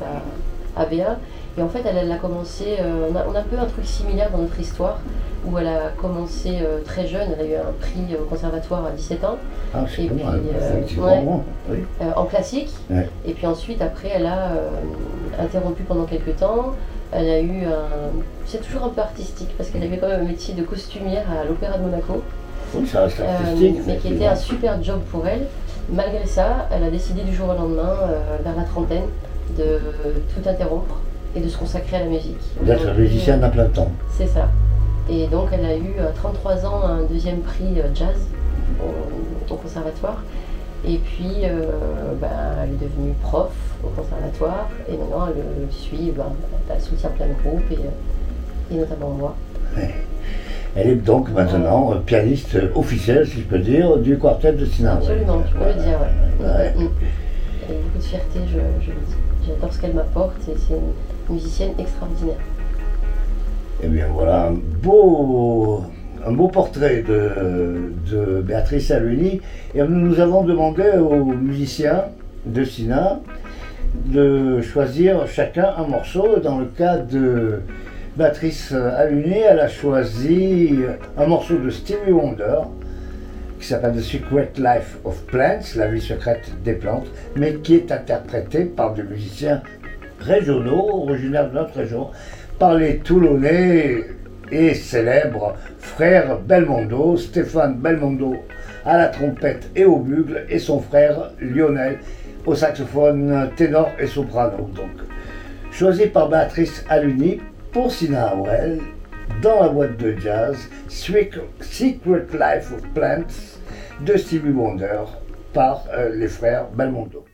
à, à Béa. Et en fait, elle, elle a commencé, euh, on, a, on a un peu un truc similaire dans notre histoire, où elle a commencé euh, très jeune, elle a eu un prix au conservatoire à 17 ans, Ah, Et euh, ouais. Oui. euh, en classique. Ouais. Et puis ensuite, après, elle a euh, interrompu pendant quelques temps. Elle a eu un... C'est toujours un peu artistique, parce qu'elle avait quand même un métier de costumière à l'Opéra de Monaco. Oui, ça reste Euh, artistique. mais qui était un super job pour elle. Malgré ça, elle a décidé du jour au lendemain, vers la trentaine, de tout interrompre et de se consacrer à la musique. D'être musicienne à plein temps. C'est ça. Et donc elle a eu à 33 ans un deuxième prix euh, jazz au, au conservatoire. Et puis euh, ben, elle est devenue prof au conservatoire et maintenant elle, euh, suit, ben, elle soutient plein de groupes et, euh, et notamment moi. Elle est donc maintenant euh, pianiste euh, officielle, si je peux dire, du quartet de Sina. Absolument, tu peux le dire. Ouais. Mm, mm. Avec beaucoup de fierté, je, je le dis. J'adore ce qu'elle m'apporte et c'est une musicienne extraordinaire. Eh bien voilà, un beau, un beau portrait de, de Béatrice Aluni. Et nous avons demandé aux musiciens de Sina de choisir chacun un morceau. Dans le cas de Béatrice Aluni, elle a choisi un morceau de Stevie Wonder qui s'appelle The Secret Life of Plants, la vie secrète des plantes, mais qui est interprété par des musiciens régionaux, originaires de notre région, par les Toulonnais et célèbres frères Belmondo, Stéphane Belmondo à la trompette et au bugle, et son frère Lionel au saxophone ténor et soprano. Donc, choisi par Béatrice Aluni pour Sina Howell dans la boîte de jazz Secret Secret Life of Plants de Stevie Wonder par euh, les frères Belmondo.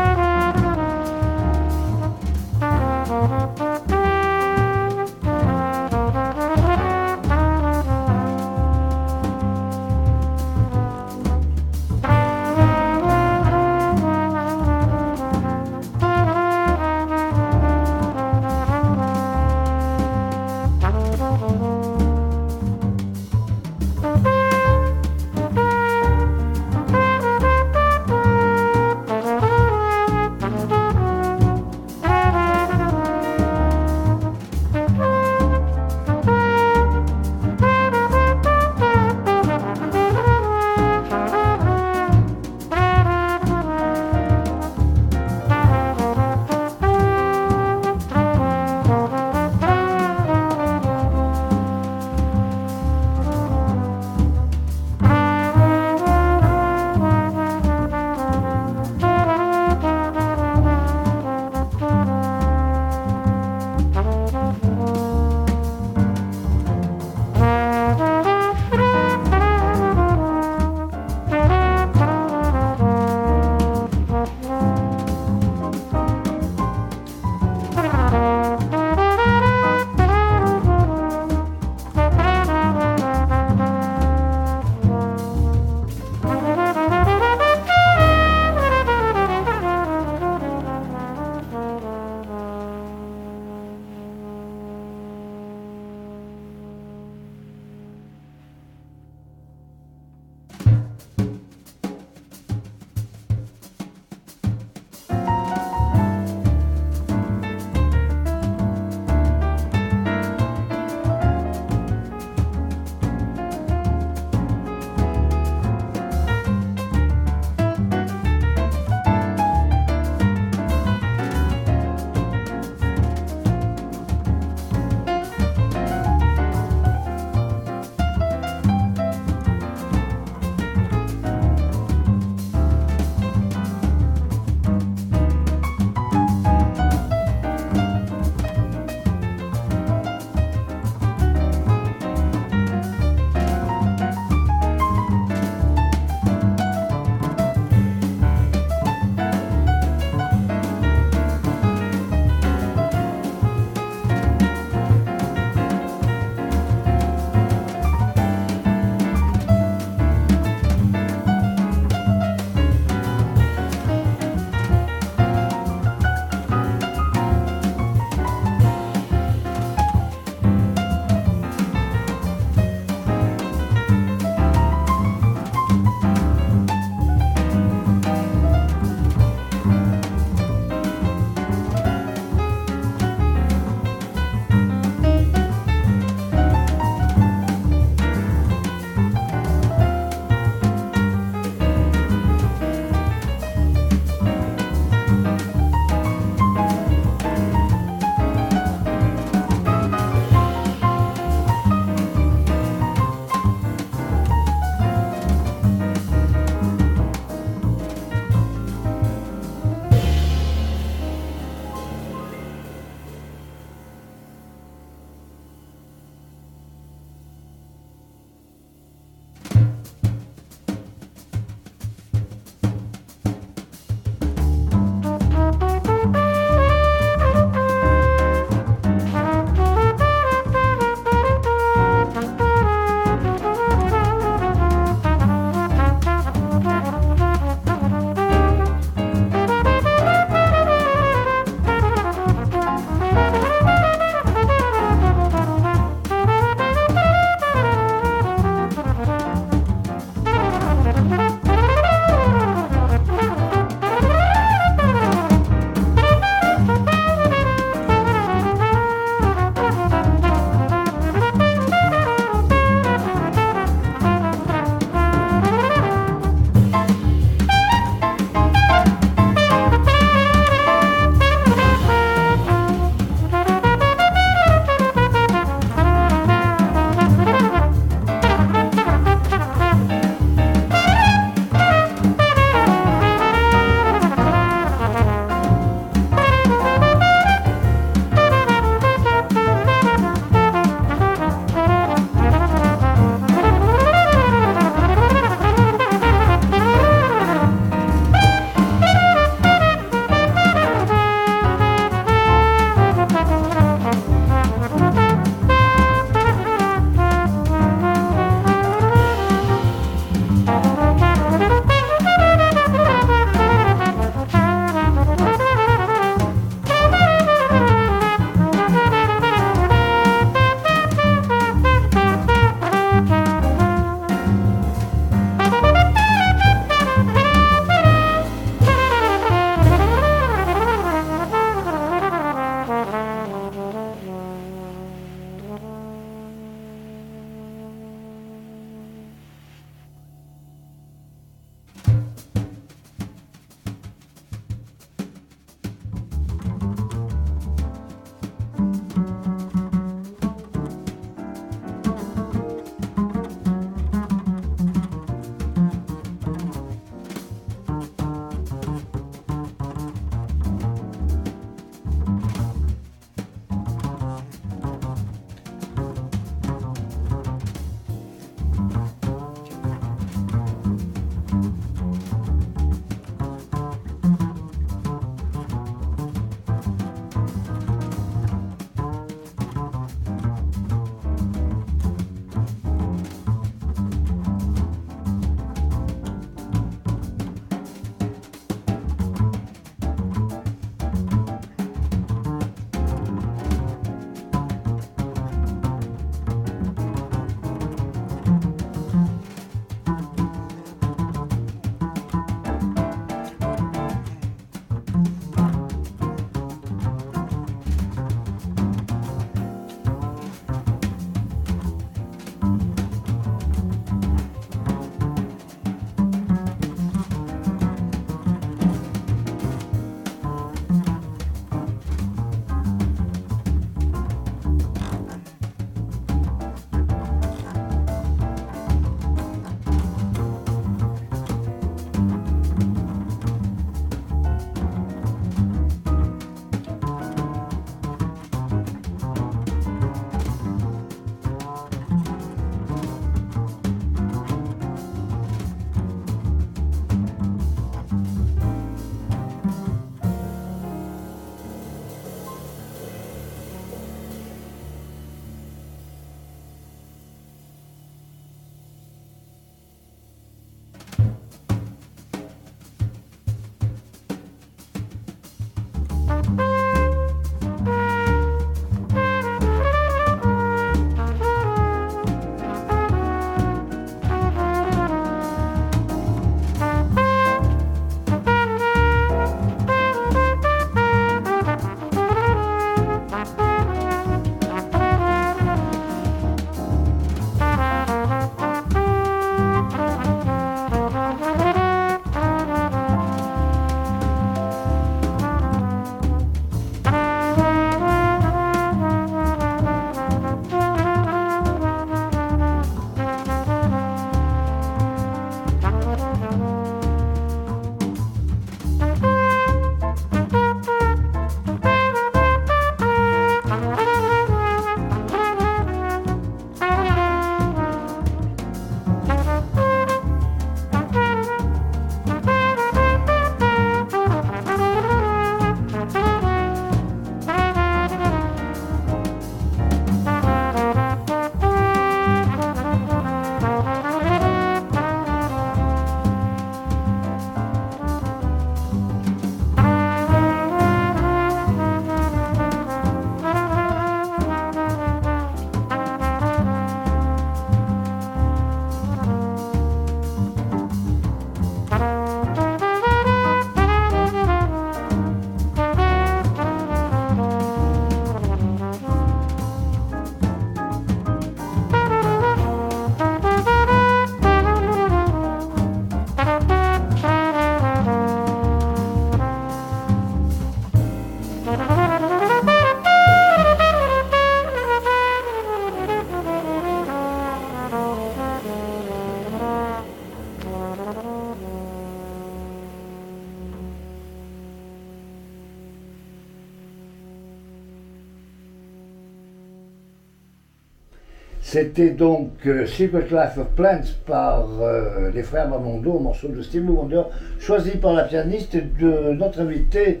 C'était donc euh, Secret Life of Plants par euh, les frères Mamondo, morceau de Steve Wonder, choisi par la pianiste de notre invitée,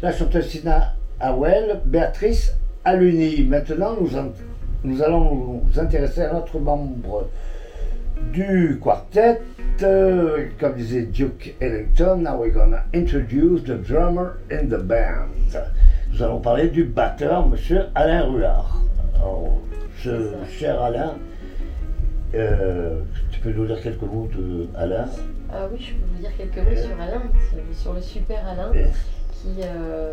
la chanteuse Sina Howell, Béatrice Aluni. Maintenant, nous, allons nous intéresser à notre membre du quartet. euh, comme disait Duke Ellington, now we're gonna introduce the drummer in the band. Nous allons parler du batteur, monsieur Alain Ruard. Alors, ce cher Alain, euh, tu peux nous dire quelques mots de Alain Ah oui, je peux vous dire quelques mots sur Alain, sur- le super Alain, qui euh,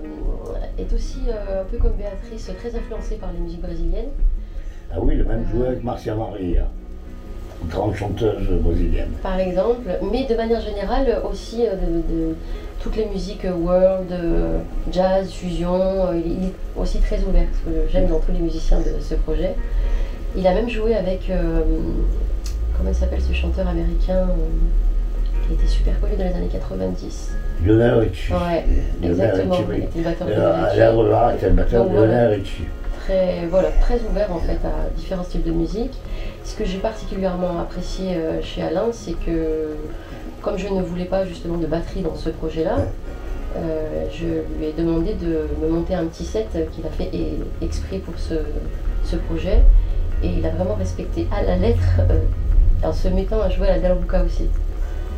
est aussi, euh, un peu comme Béatrice, très influencé par les musiques brésiliennes. Ah oui, le même joué avec Marcia Maria, grande chanteuse brésilienne. par exemple, mais de manière générale aussi euh, de, de toutes les musiques world, euh, jazz, fusion, euh, il est aussi très ouvert, ce que j'aime dans tous les musiciens de ce projet. Il a même joué avec, euh, comment s'appelle ce chanteur américain euh, qui était super connu dans les années 90. Lionel Richie. Ouais, Lionel exactement, Richie, il oui. était le batteur de Lionel Richie. Ruard était le batteur de Donc, voilà. Lionel Richie. très, voilà, très ouvert en fait à différents styles de musique. Ce que j'ai particulièrement apprécié euh, chez Alain, c'est que comme je ne voulais pas justement de batterie dans ce projet-là, euh, je lui ai demandé de me monter un petit set qu'il a fait exprès pour ce, ce projet. Et il a vraiment respecté à la lettre euh, en se mettant à jouer à la darbuka aussi.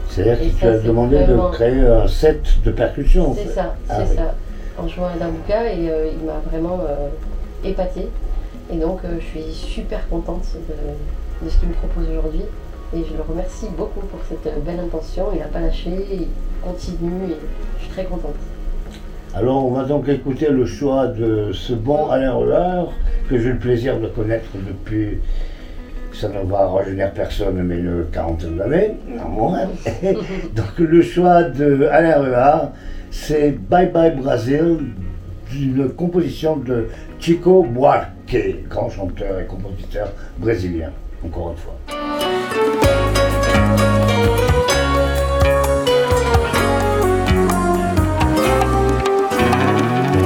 C'est-à-dire que tu as demandé vraiment- de créer un set de percussions. en C'est ça, Ah c'est oui. ça. En jouant à Darbuka et euh, il m'a vraiment épaté. Et donc euh, je suis super contente de, de ce qu'il me propose aujourd'hui. Et je le remercie beaucoup pour cette euh, belle intention. Il n'a pas lâché, il continue et je suis très contente. Alors, on va donc écouter le choix de ce bon Alain Ruard, que j'ai eu le plaisir de connaître depuis, ça ne va rajeunir personne, mais une quarantaine d'années, non moins. donc, le choix de Alain Ruard, c'est Bye Bye Brazil, d'une composition de Chico Buarque, grand chanteur et compositeur brésilien, encore une fois.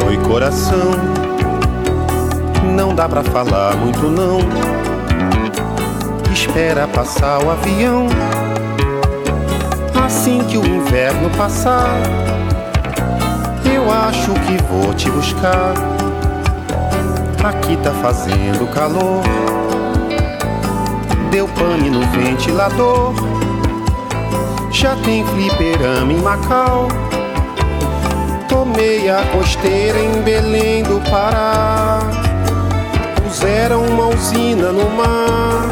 Oi, coração. Não dá pra falar muito, não. Espera passar o avião. Assim que o inverno passar, eu acho que vou te buscar. Aqui tá fazendo calor. Deu pane no ventilador. Já tem fliperama em Macau. Tomei a costeira em Belém do Pará. Puseram uma usina no mar.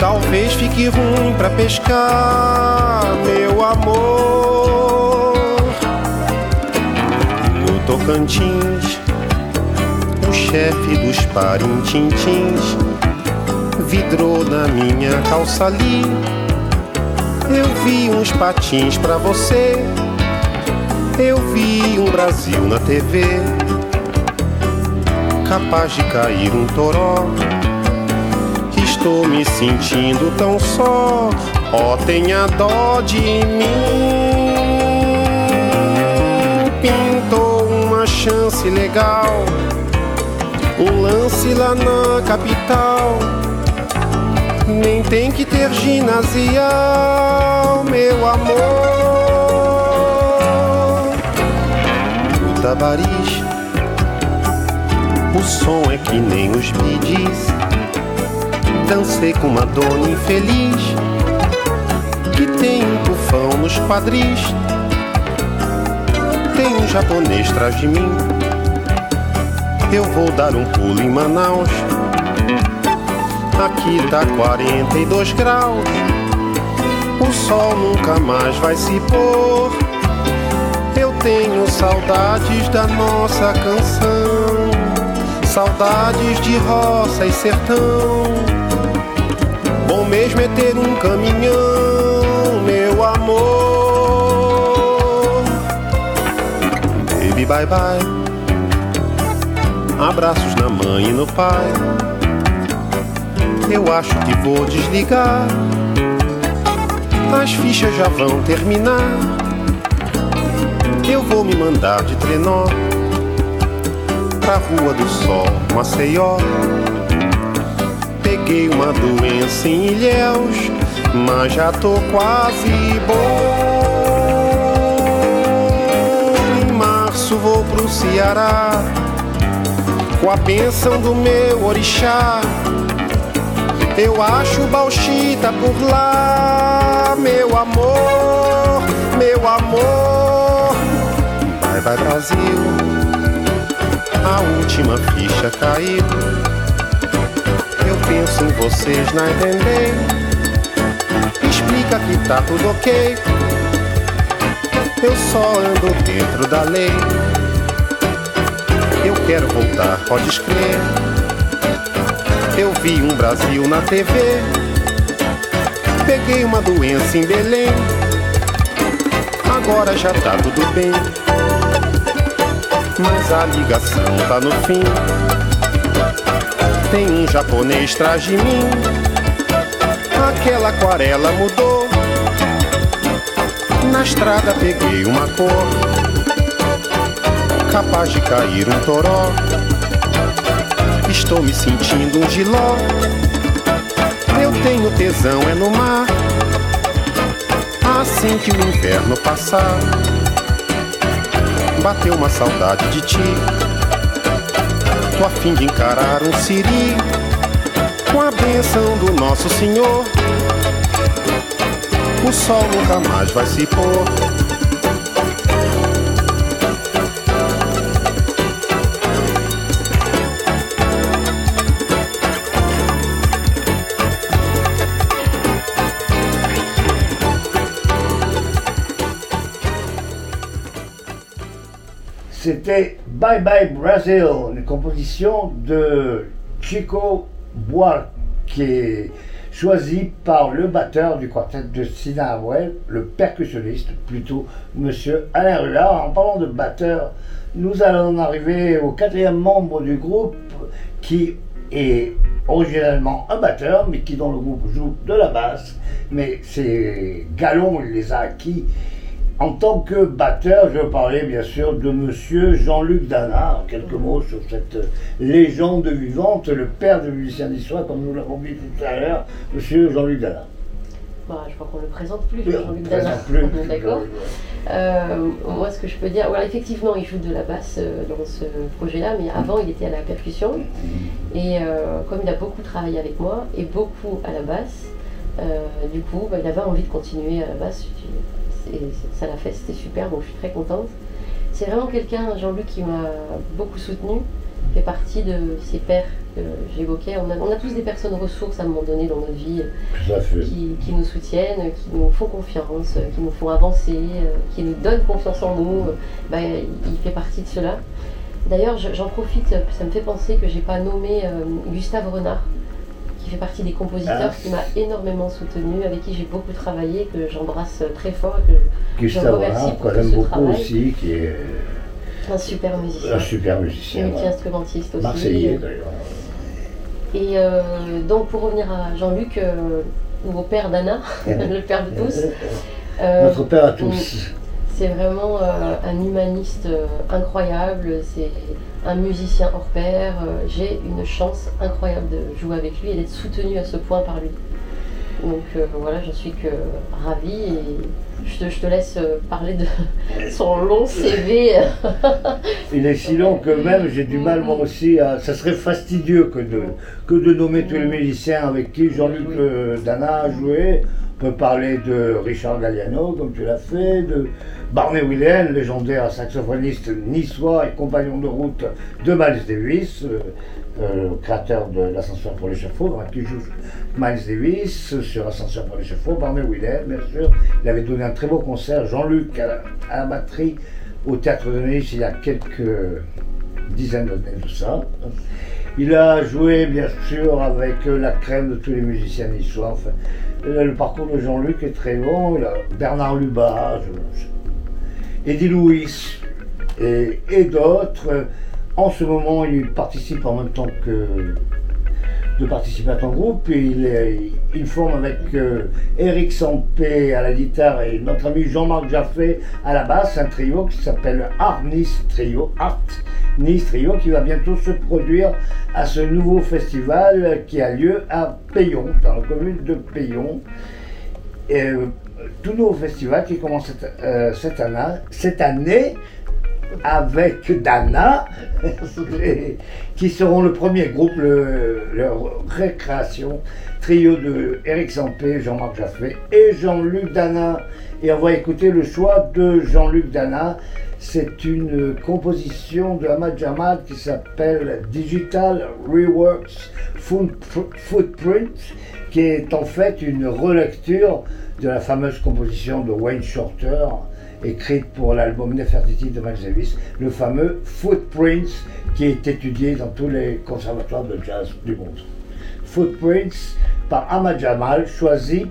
Talvez fique ruim pra pescar, meu amor. Tocantins, o chefe dos parintintins vidrou na minha calça ali. Eu vi uns patins pra você. Eu vi um Brasil na TV, capaz de cair um toró. Estou me sentindo tão só, ó, tenha dó de mim. Pintou uma chance legal, um lance lá na capital. Nem tem que ter ginasial, meu amor. No Tabaris, o som é que nem os bidis. Dancei com uma dona infeliz que tem um tufão nos quadris. Japonês atrás de mim. Eu vou dar um pulo em Manaus. Aqui tá 42 graus. O sol nunca mais vai se pôr. Eu tenho saudades da nossa canção. Saudades de roça e sertão. Bom mesmo é ter um caminhão, bye bye. Abraços na mãe e no pai. Eu acho que vou desligar. As fichas já vão terminar. Eu vou me mandar de trenó pra Rua do Sol, Maceió. Peguei uma doença em Ilhéus, mas já tô quase bom. Março vou pro Ceará, com a bênção do meu orixá. Eu acho Bauxita por lá, meu amor, meu amor. Vai, vai, Brasil, a última ficha caiu. Eu penso em vocês na entender. Explica que tá tudo ok. Eu só ando dentro da lei. Quero voltar, pode escrever. Eu vi um Brasil na TV. Peguei uma doença em Belém. Agora já tá tudo bem. Mas a ligação tá no fim. Tem um japonês atrás de mim. Aquela aquarela mudou. Na estrada peguei uma cor. Capaz de cair um toró. Estou me sentindo um giló. Eu tenho tesão é no mar. Assim que o inverno passar, bateu uma saudade de ti. Tô a fim de encarar um siri com a benção do nosso Senhor. O sol nunca mais vai se pôr. C'était Bye Bye Brazil, une composition de Chico Buarque, qui est choisi par le batteur du quartet de Sina Abuel, le percussionniste plutôt, monsieur Alain Rulard. En parlant de batteur, nous allons arriver au quatrième membre du groupe qui est originellement un batteur, mais qui dans le groupe joue de la basse. Mais ses galons, il les a acquis en tant que batteur, je parlais bien sûr de monsieur Jean-Luc Dana. Quelques mots sur cette légende vivante, le père du musicien d'histoire, comme nous l'avons dit tout à l'heure, monsieur Jean-Luc Dana. Bah, je crois qu'on ne le présente plus, Oui, Jean-Luc ne Dana. présente plus. On est D'accord. Euh, moi, ce que je peux dire, effectivement, il joue de la basse euh, dans ce projet-là, mais avant, il était à la percussion. Et euh, comme il a beaucoup travaillé avec moi et beaucoup à la basse, euh, du coup, bah, il avait envie de continuer à la basse. Et ça l'a fait, c'était super, donc je suis très contente. C'est vraiment quelqu'un, Jean-Luc, qui m'a beaucoup soutenu, fait partie de ces pères que j'évoquais. On a, on a tous des personnes ressources à un moment donné dans notre vie qui, qui nous soutiennent, qui nous font confiance, qui nous font avancer, euh, qui nous donnent confiance en nous. bah, il fait partie de cela. D'ailleurs, je- j'en profite, ça me fait penser que j'ai pas nommé euh, Gustave Renard, qui fait partie des compositeurs, Ah. qui m'a énormément soutenu, avec qui j'ai beaucoup travaillé, que j'embrasse très fort, et que Gustave remercie pour qu'on tout aime ce beaucoup travail. aussi, qui est un super musicien, un super musicien. multi-instrumentiste aussi. Marseillais d'ailleurs. Et euh, donc pour revenir à Jean-Luc, euh, ou au père d'Anna, le père de tous, euh, Notre père à tous. C'est vraiment euh, un humaniste euh, incroyable, c'est un musicien hors pair. euh, J'ai une chance incroyable de jouer avec lui et d'être soutenue à ce point par lui. Donc euh, voilà, je suis que ravie et je te, laisse euh, parler de son long CV. Il est si long que même j'ai du mal moi aussi à. Ça serait fastidieux que de, que de nommer tous les musiciens avec qui Jean-Luc Dana a joué. On peut parler de Richard Galliano, comme tu l'as fait, de Barney Willen, légendaire saxophoniste niçois et compagnon de route de Miles Davis, euh, euh, créateur de l'Ascenseur pour l'échafaud, hein, qui joue Miles Davis sur Ascenseur pour l'échafaud, Barney Willen, bien sûr. Il avait donné un très beau concert, Jean-Luc à, la- à la batterie au Théâtre de Nice il y a quelques dizaines d'années de ça. Il a joué bien sûr avec la crème de tous les musiciens niçois. Enfin, le parcours de Jean-Luc est très a Bernard Lubat, je- je- Eddie Louis et, d'autres. En ce moment, il participe en même temps que, de participer à ton groupe. Il, forme avec euh, Eric Sampé à la guitare et notre ami Jean-Marc Jaffé à la basse, un trio qui s'appelle Art Nice Trio, Art Nice Trio, qui va bientôt se produire à ce nouveau festival qui a lieu à Payon, dans la commune de Payon. Euh, tout nouveau festival qui commence cette, euh, année, avec Dana, qui seront le premier groupe, le, le Récréation, trio de Eric Sampé, Jean-Marc Jaffé et Jean-Luc Dana. Et on va écouter le choix de Jean-Luc Dana. C'est une composition de Ahmad Jamal qui s'appelle Digital Reworks Foot- Footprint, qui est en fait une relecture de la fameuse composition de Wayne Shorter, écrite pour l'album Nefertiti de Miles Davis, le fameux Footprints qui est étudié dans tous les conservatoires de jazz du monde. Footprints par Ahmad Jamal, choisi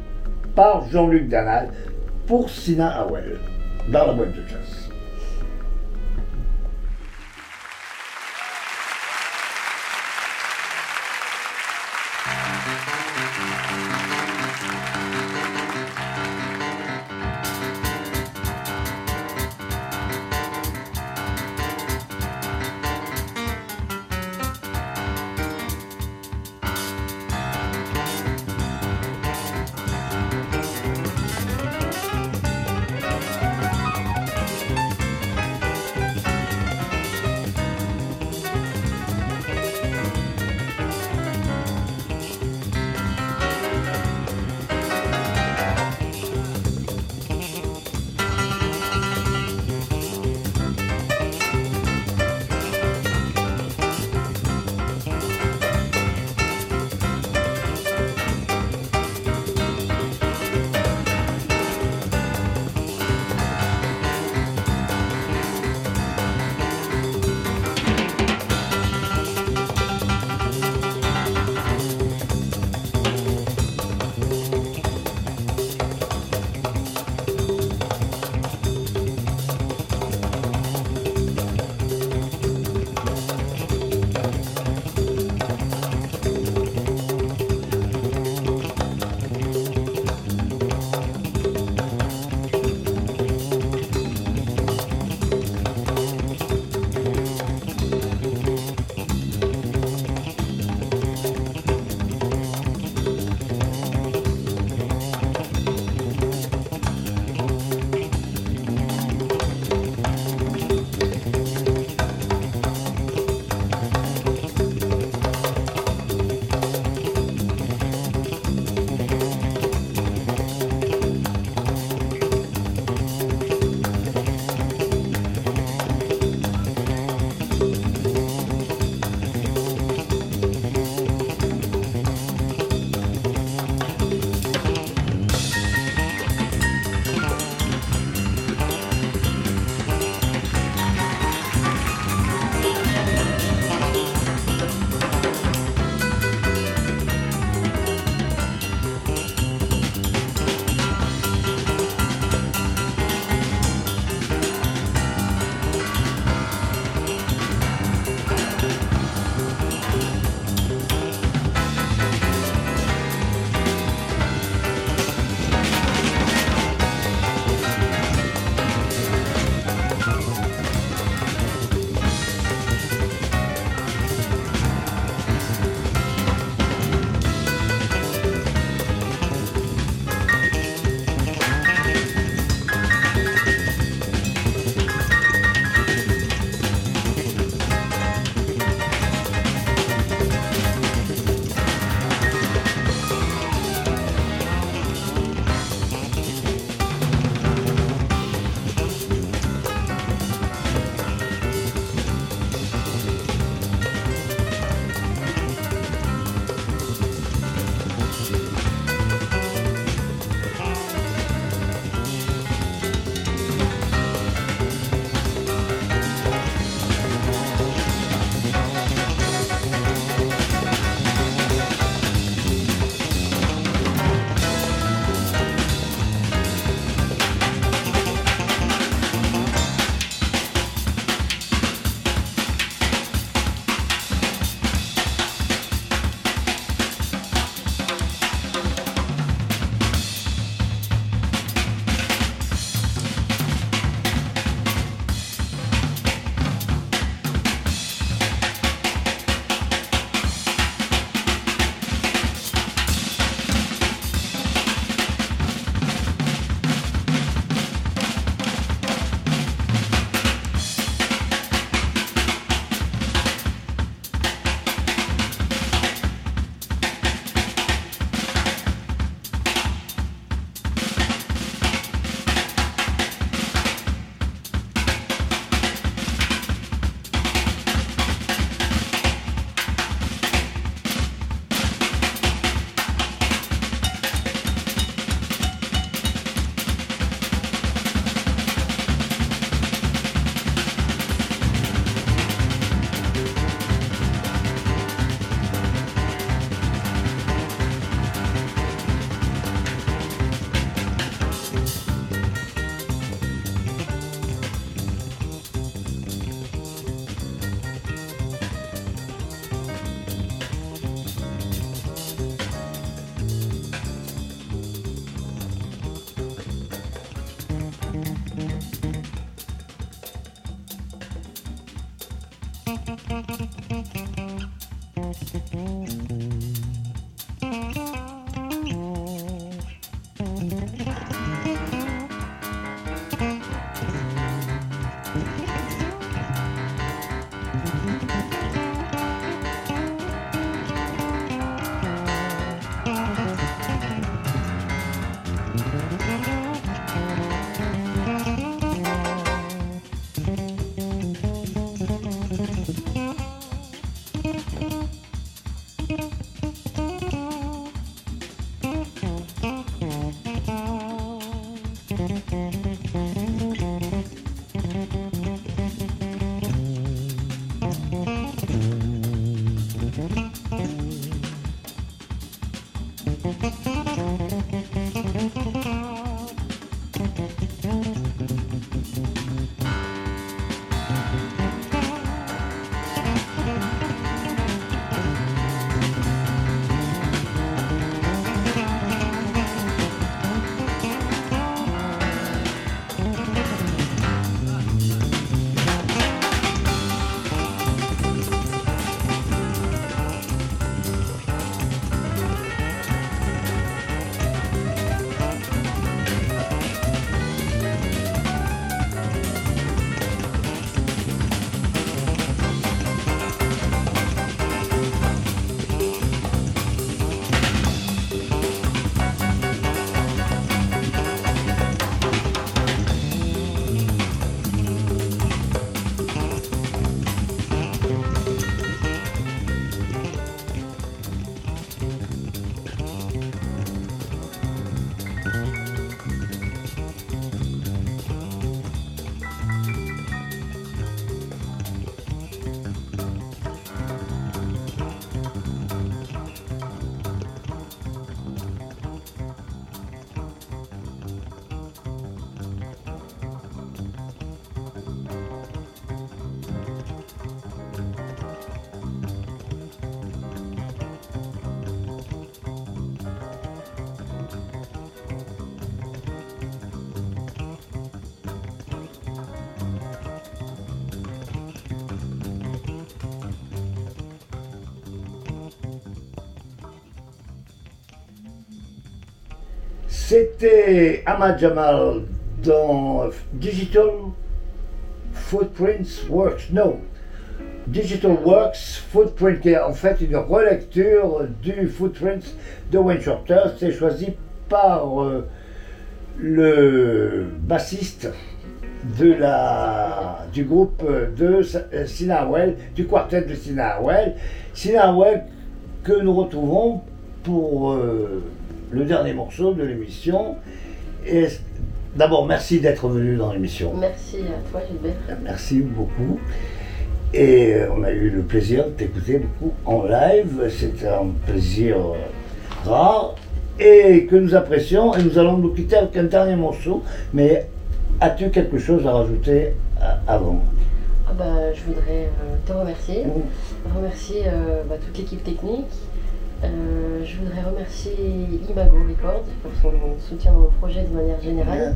par Jean-Luc Danal pour Sina Howell, dans la boîte de jazz. C'était Ahmad Jamal dans Digital Footprints Works. Non, Digital Works Footprint, est en fait une relecture du Footprints de Wayne Shorter. C'est choisi par euh, le bassiste de la, du groupe de euh, Sina Howell, du quartet de Sina Howell. Sina Howell que nous retrouvons pour euh, le dernier morceau de l'émission. Et d'abord, merci d'être venu dans l'émission. Merci à toi, Gilbert. Merci beaucoup. Et euh, on a eu le plaisir de t'écouter beaucoup en live. C'était un plaisir euh, rare et que nous apprécions. Et nous allons nous quitter avec un dernier morceau. Mais as-tu quelque chose à rajouter euh, avant? Ah bah, je voudrais te remercier, Mm. remercier euh, bah, toute l'équipe technique. Euh, je voudrais remercier Imago Records pour son soutien au projet de manière générale.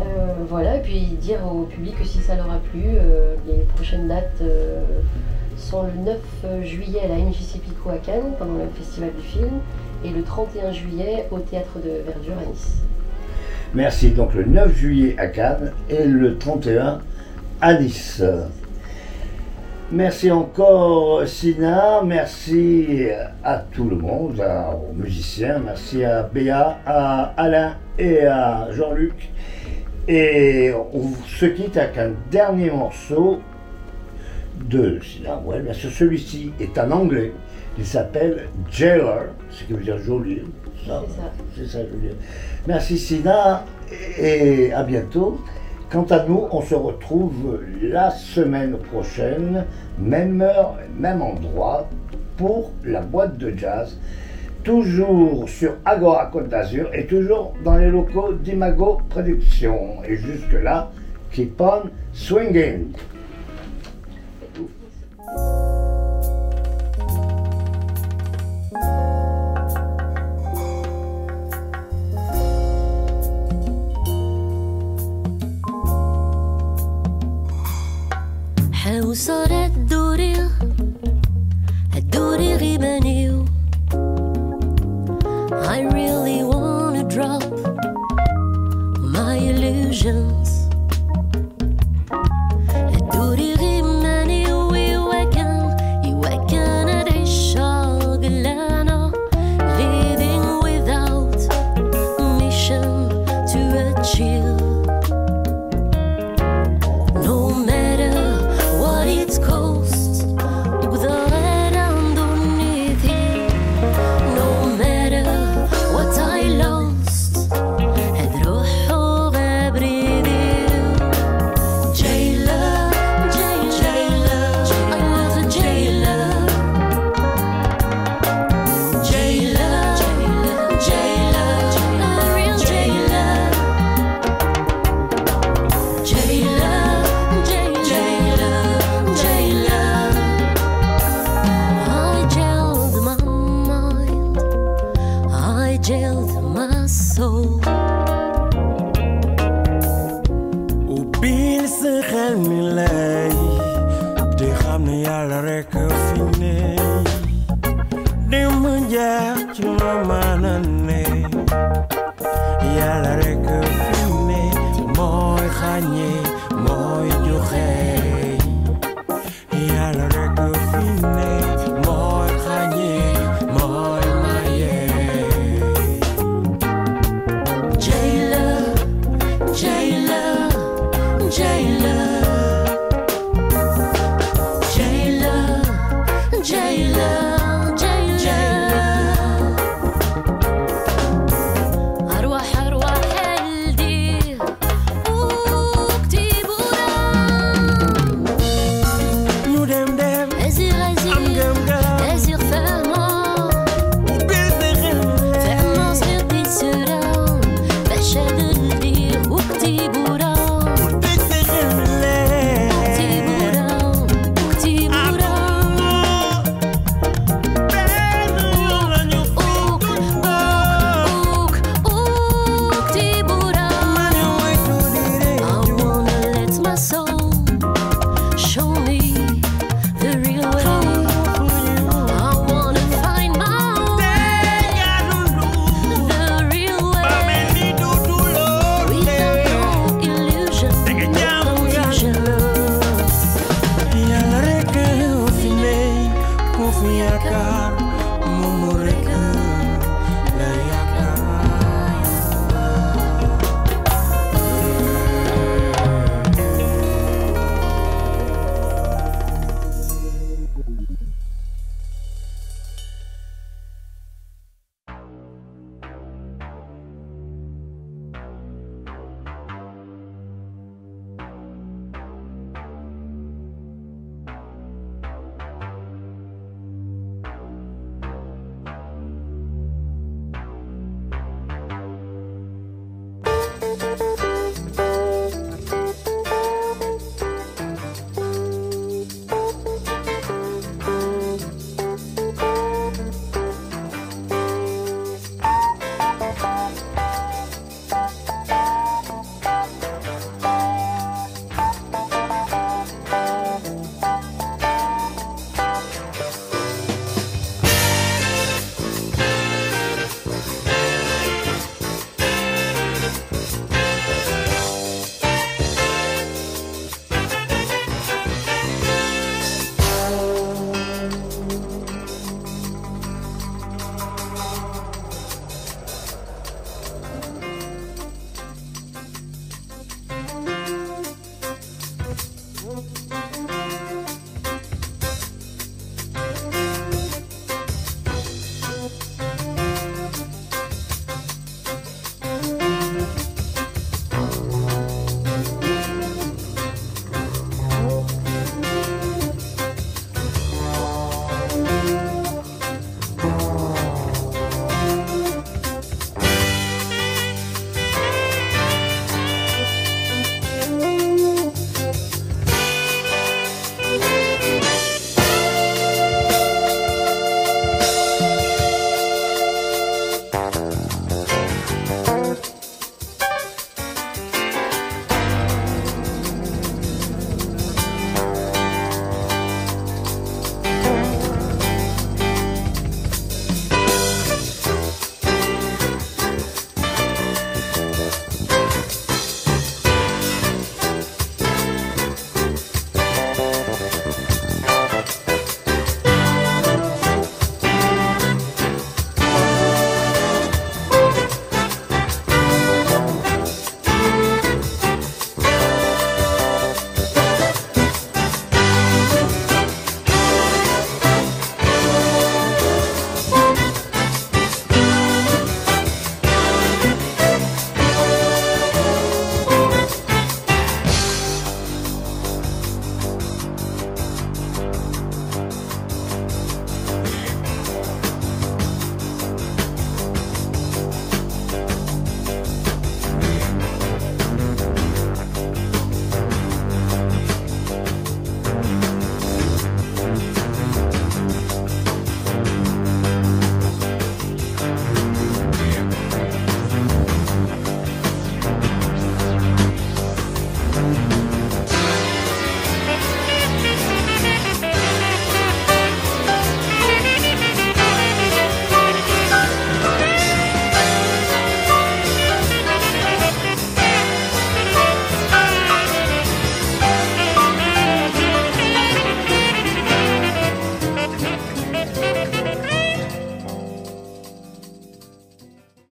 Euh, voilà, et puis dire au public que si ça leur a plu, euh, les prochaines dates sont le 9 juillet à la MJC Pico à Cannes pendant le festival du film et le 31 juillet au théâtre de Verdure à Nice. Merci. Donc le 9 juillet à Cannes et le 31 à Nice. Merci encore Sina, merci à tout le monde, à- aux musiciens, merci à Béa, à Alain et à Jean-Luc. Et on se quitte avec un dernier morceau de Sina. Ouais, bien sûr, celui-ci est en anglais. Il s'appelle Jailer, ce qui veut dire. Ça, C'est ça. c'est ça, je veux dire. Merci Sina et à bientôt. Quant à nous, on se retrouve la semaine prochaine, même heure, même endroit, pour la boîte de jazz. Toujours sur Agora Côte d'Azur et toujours dans les locaux d'Imago Productions. Et jusque-là, keep on swinging. vision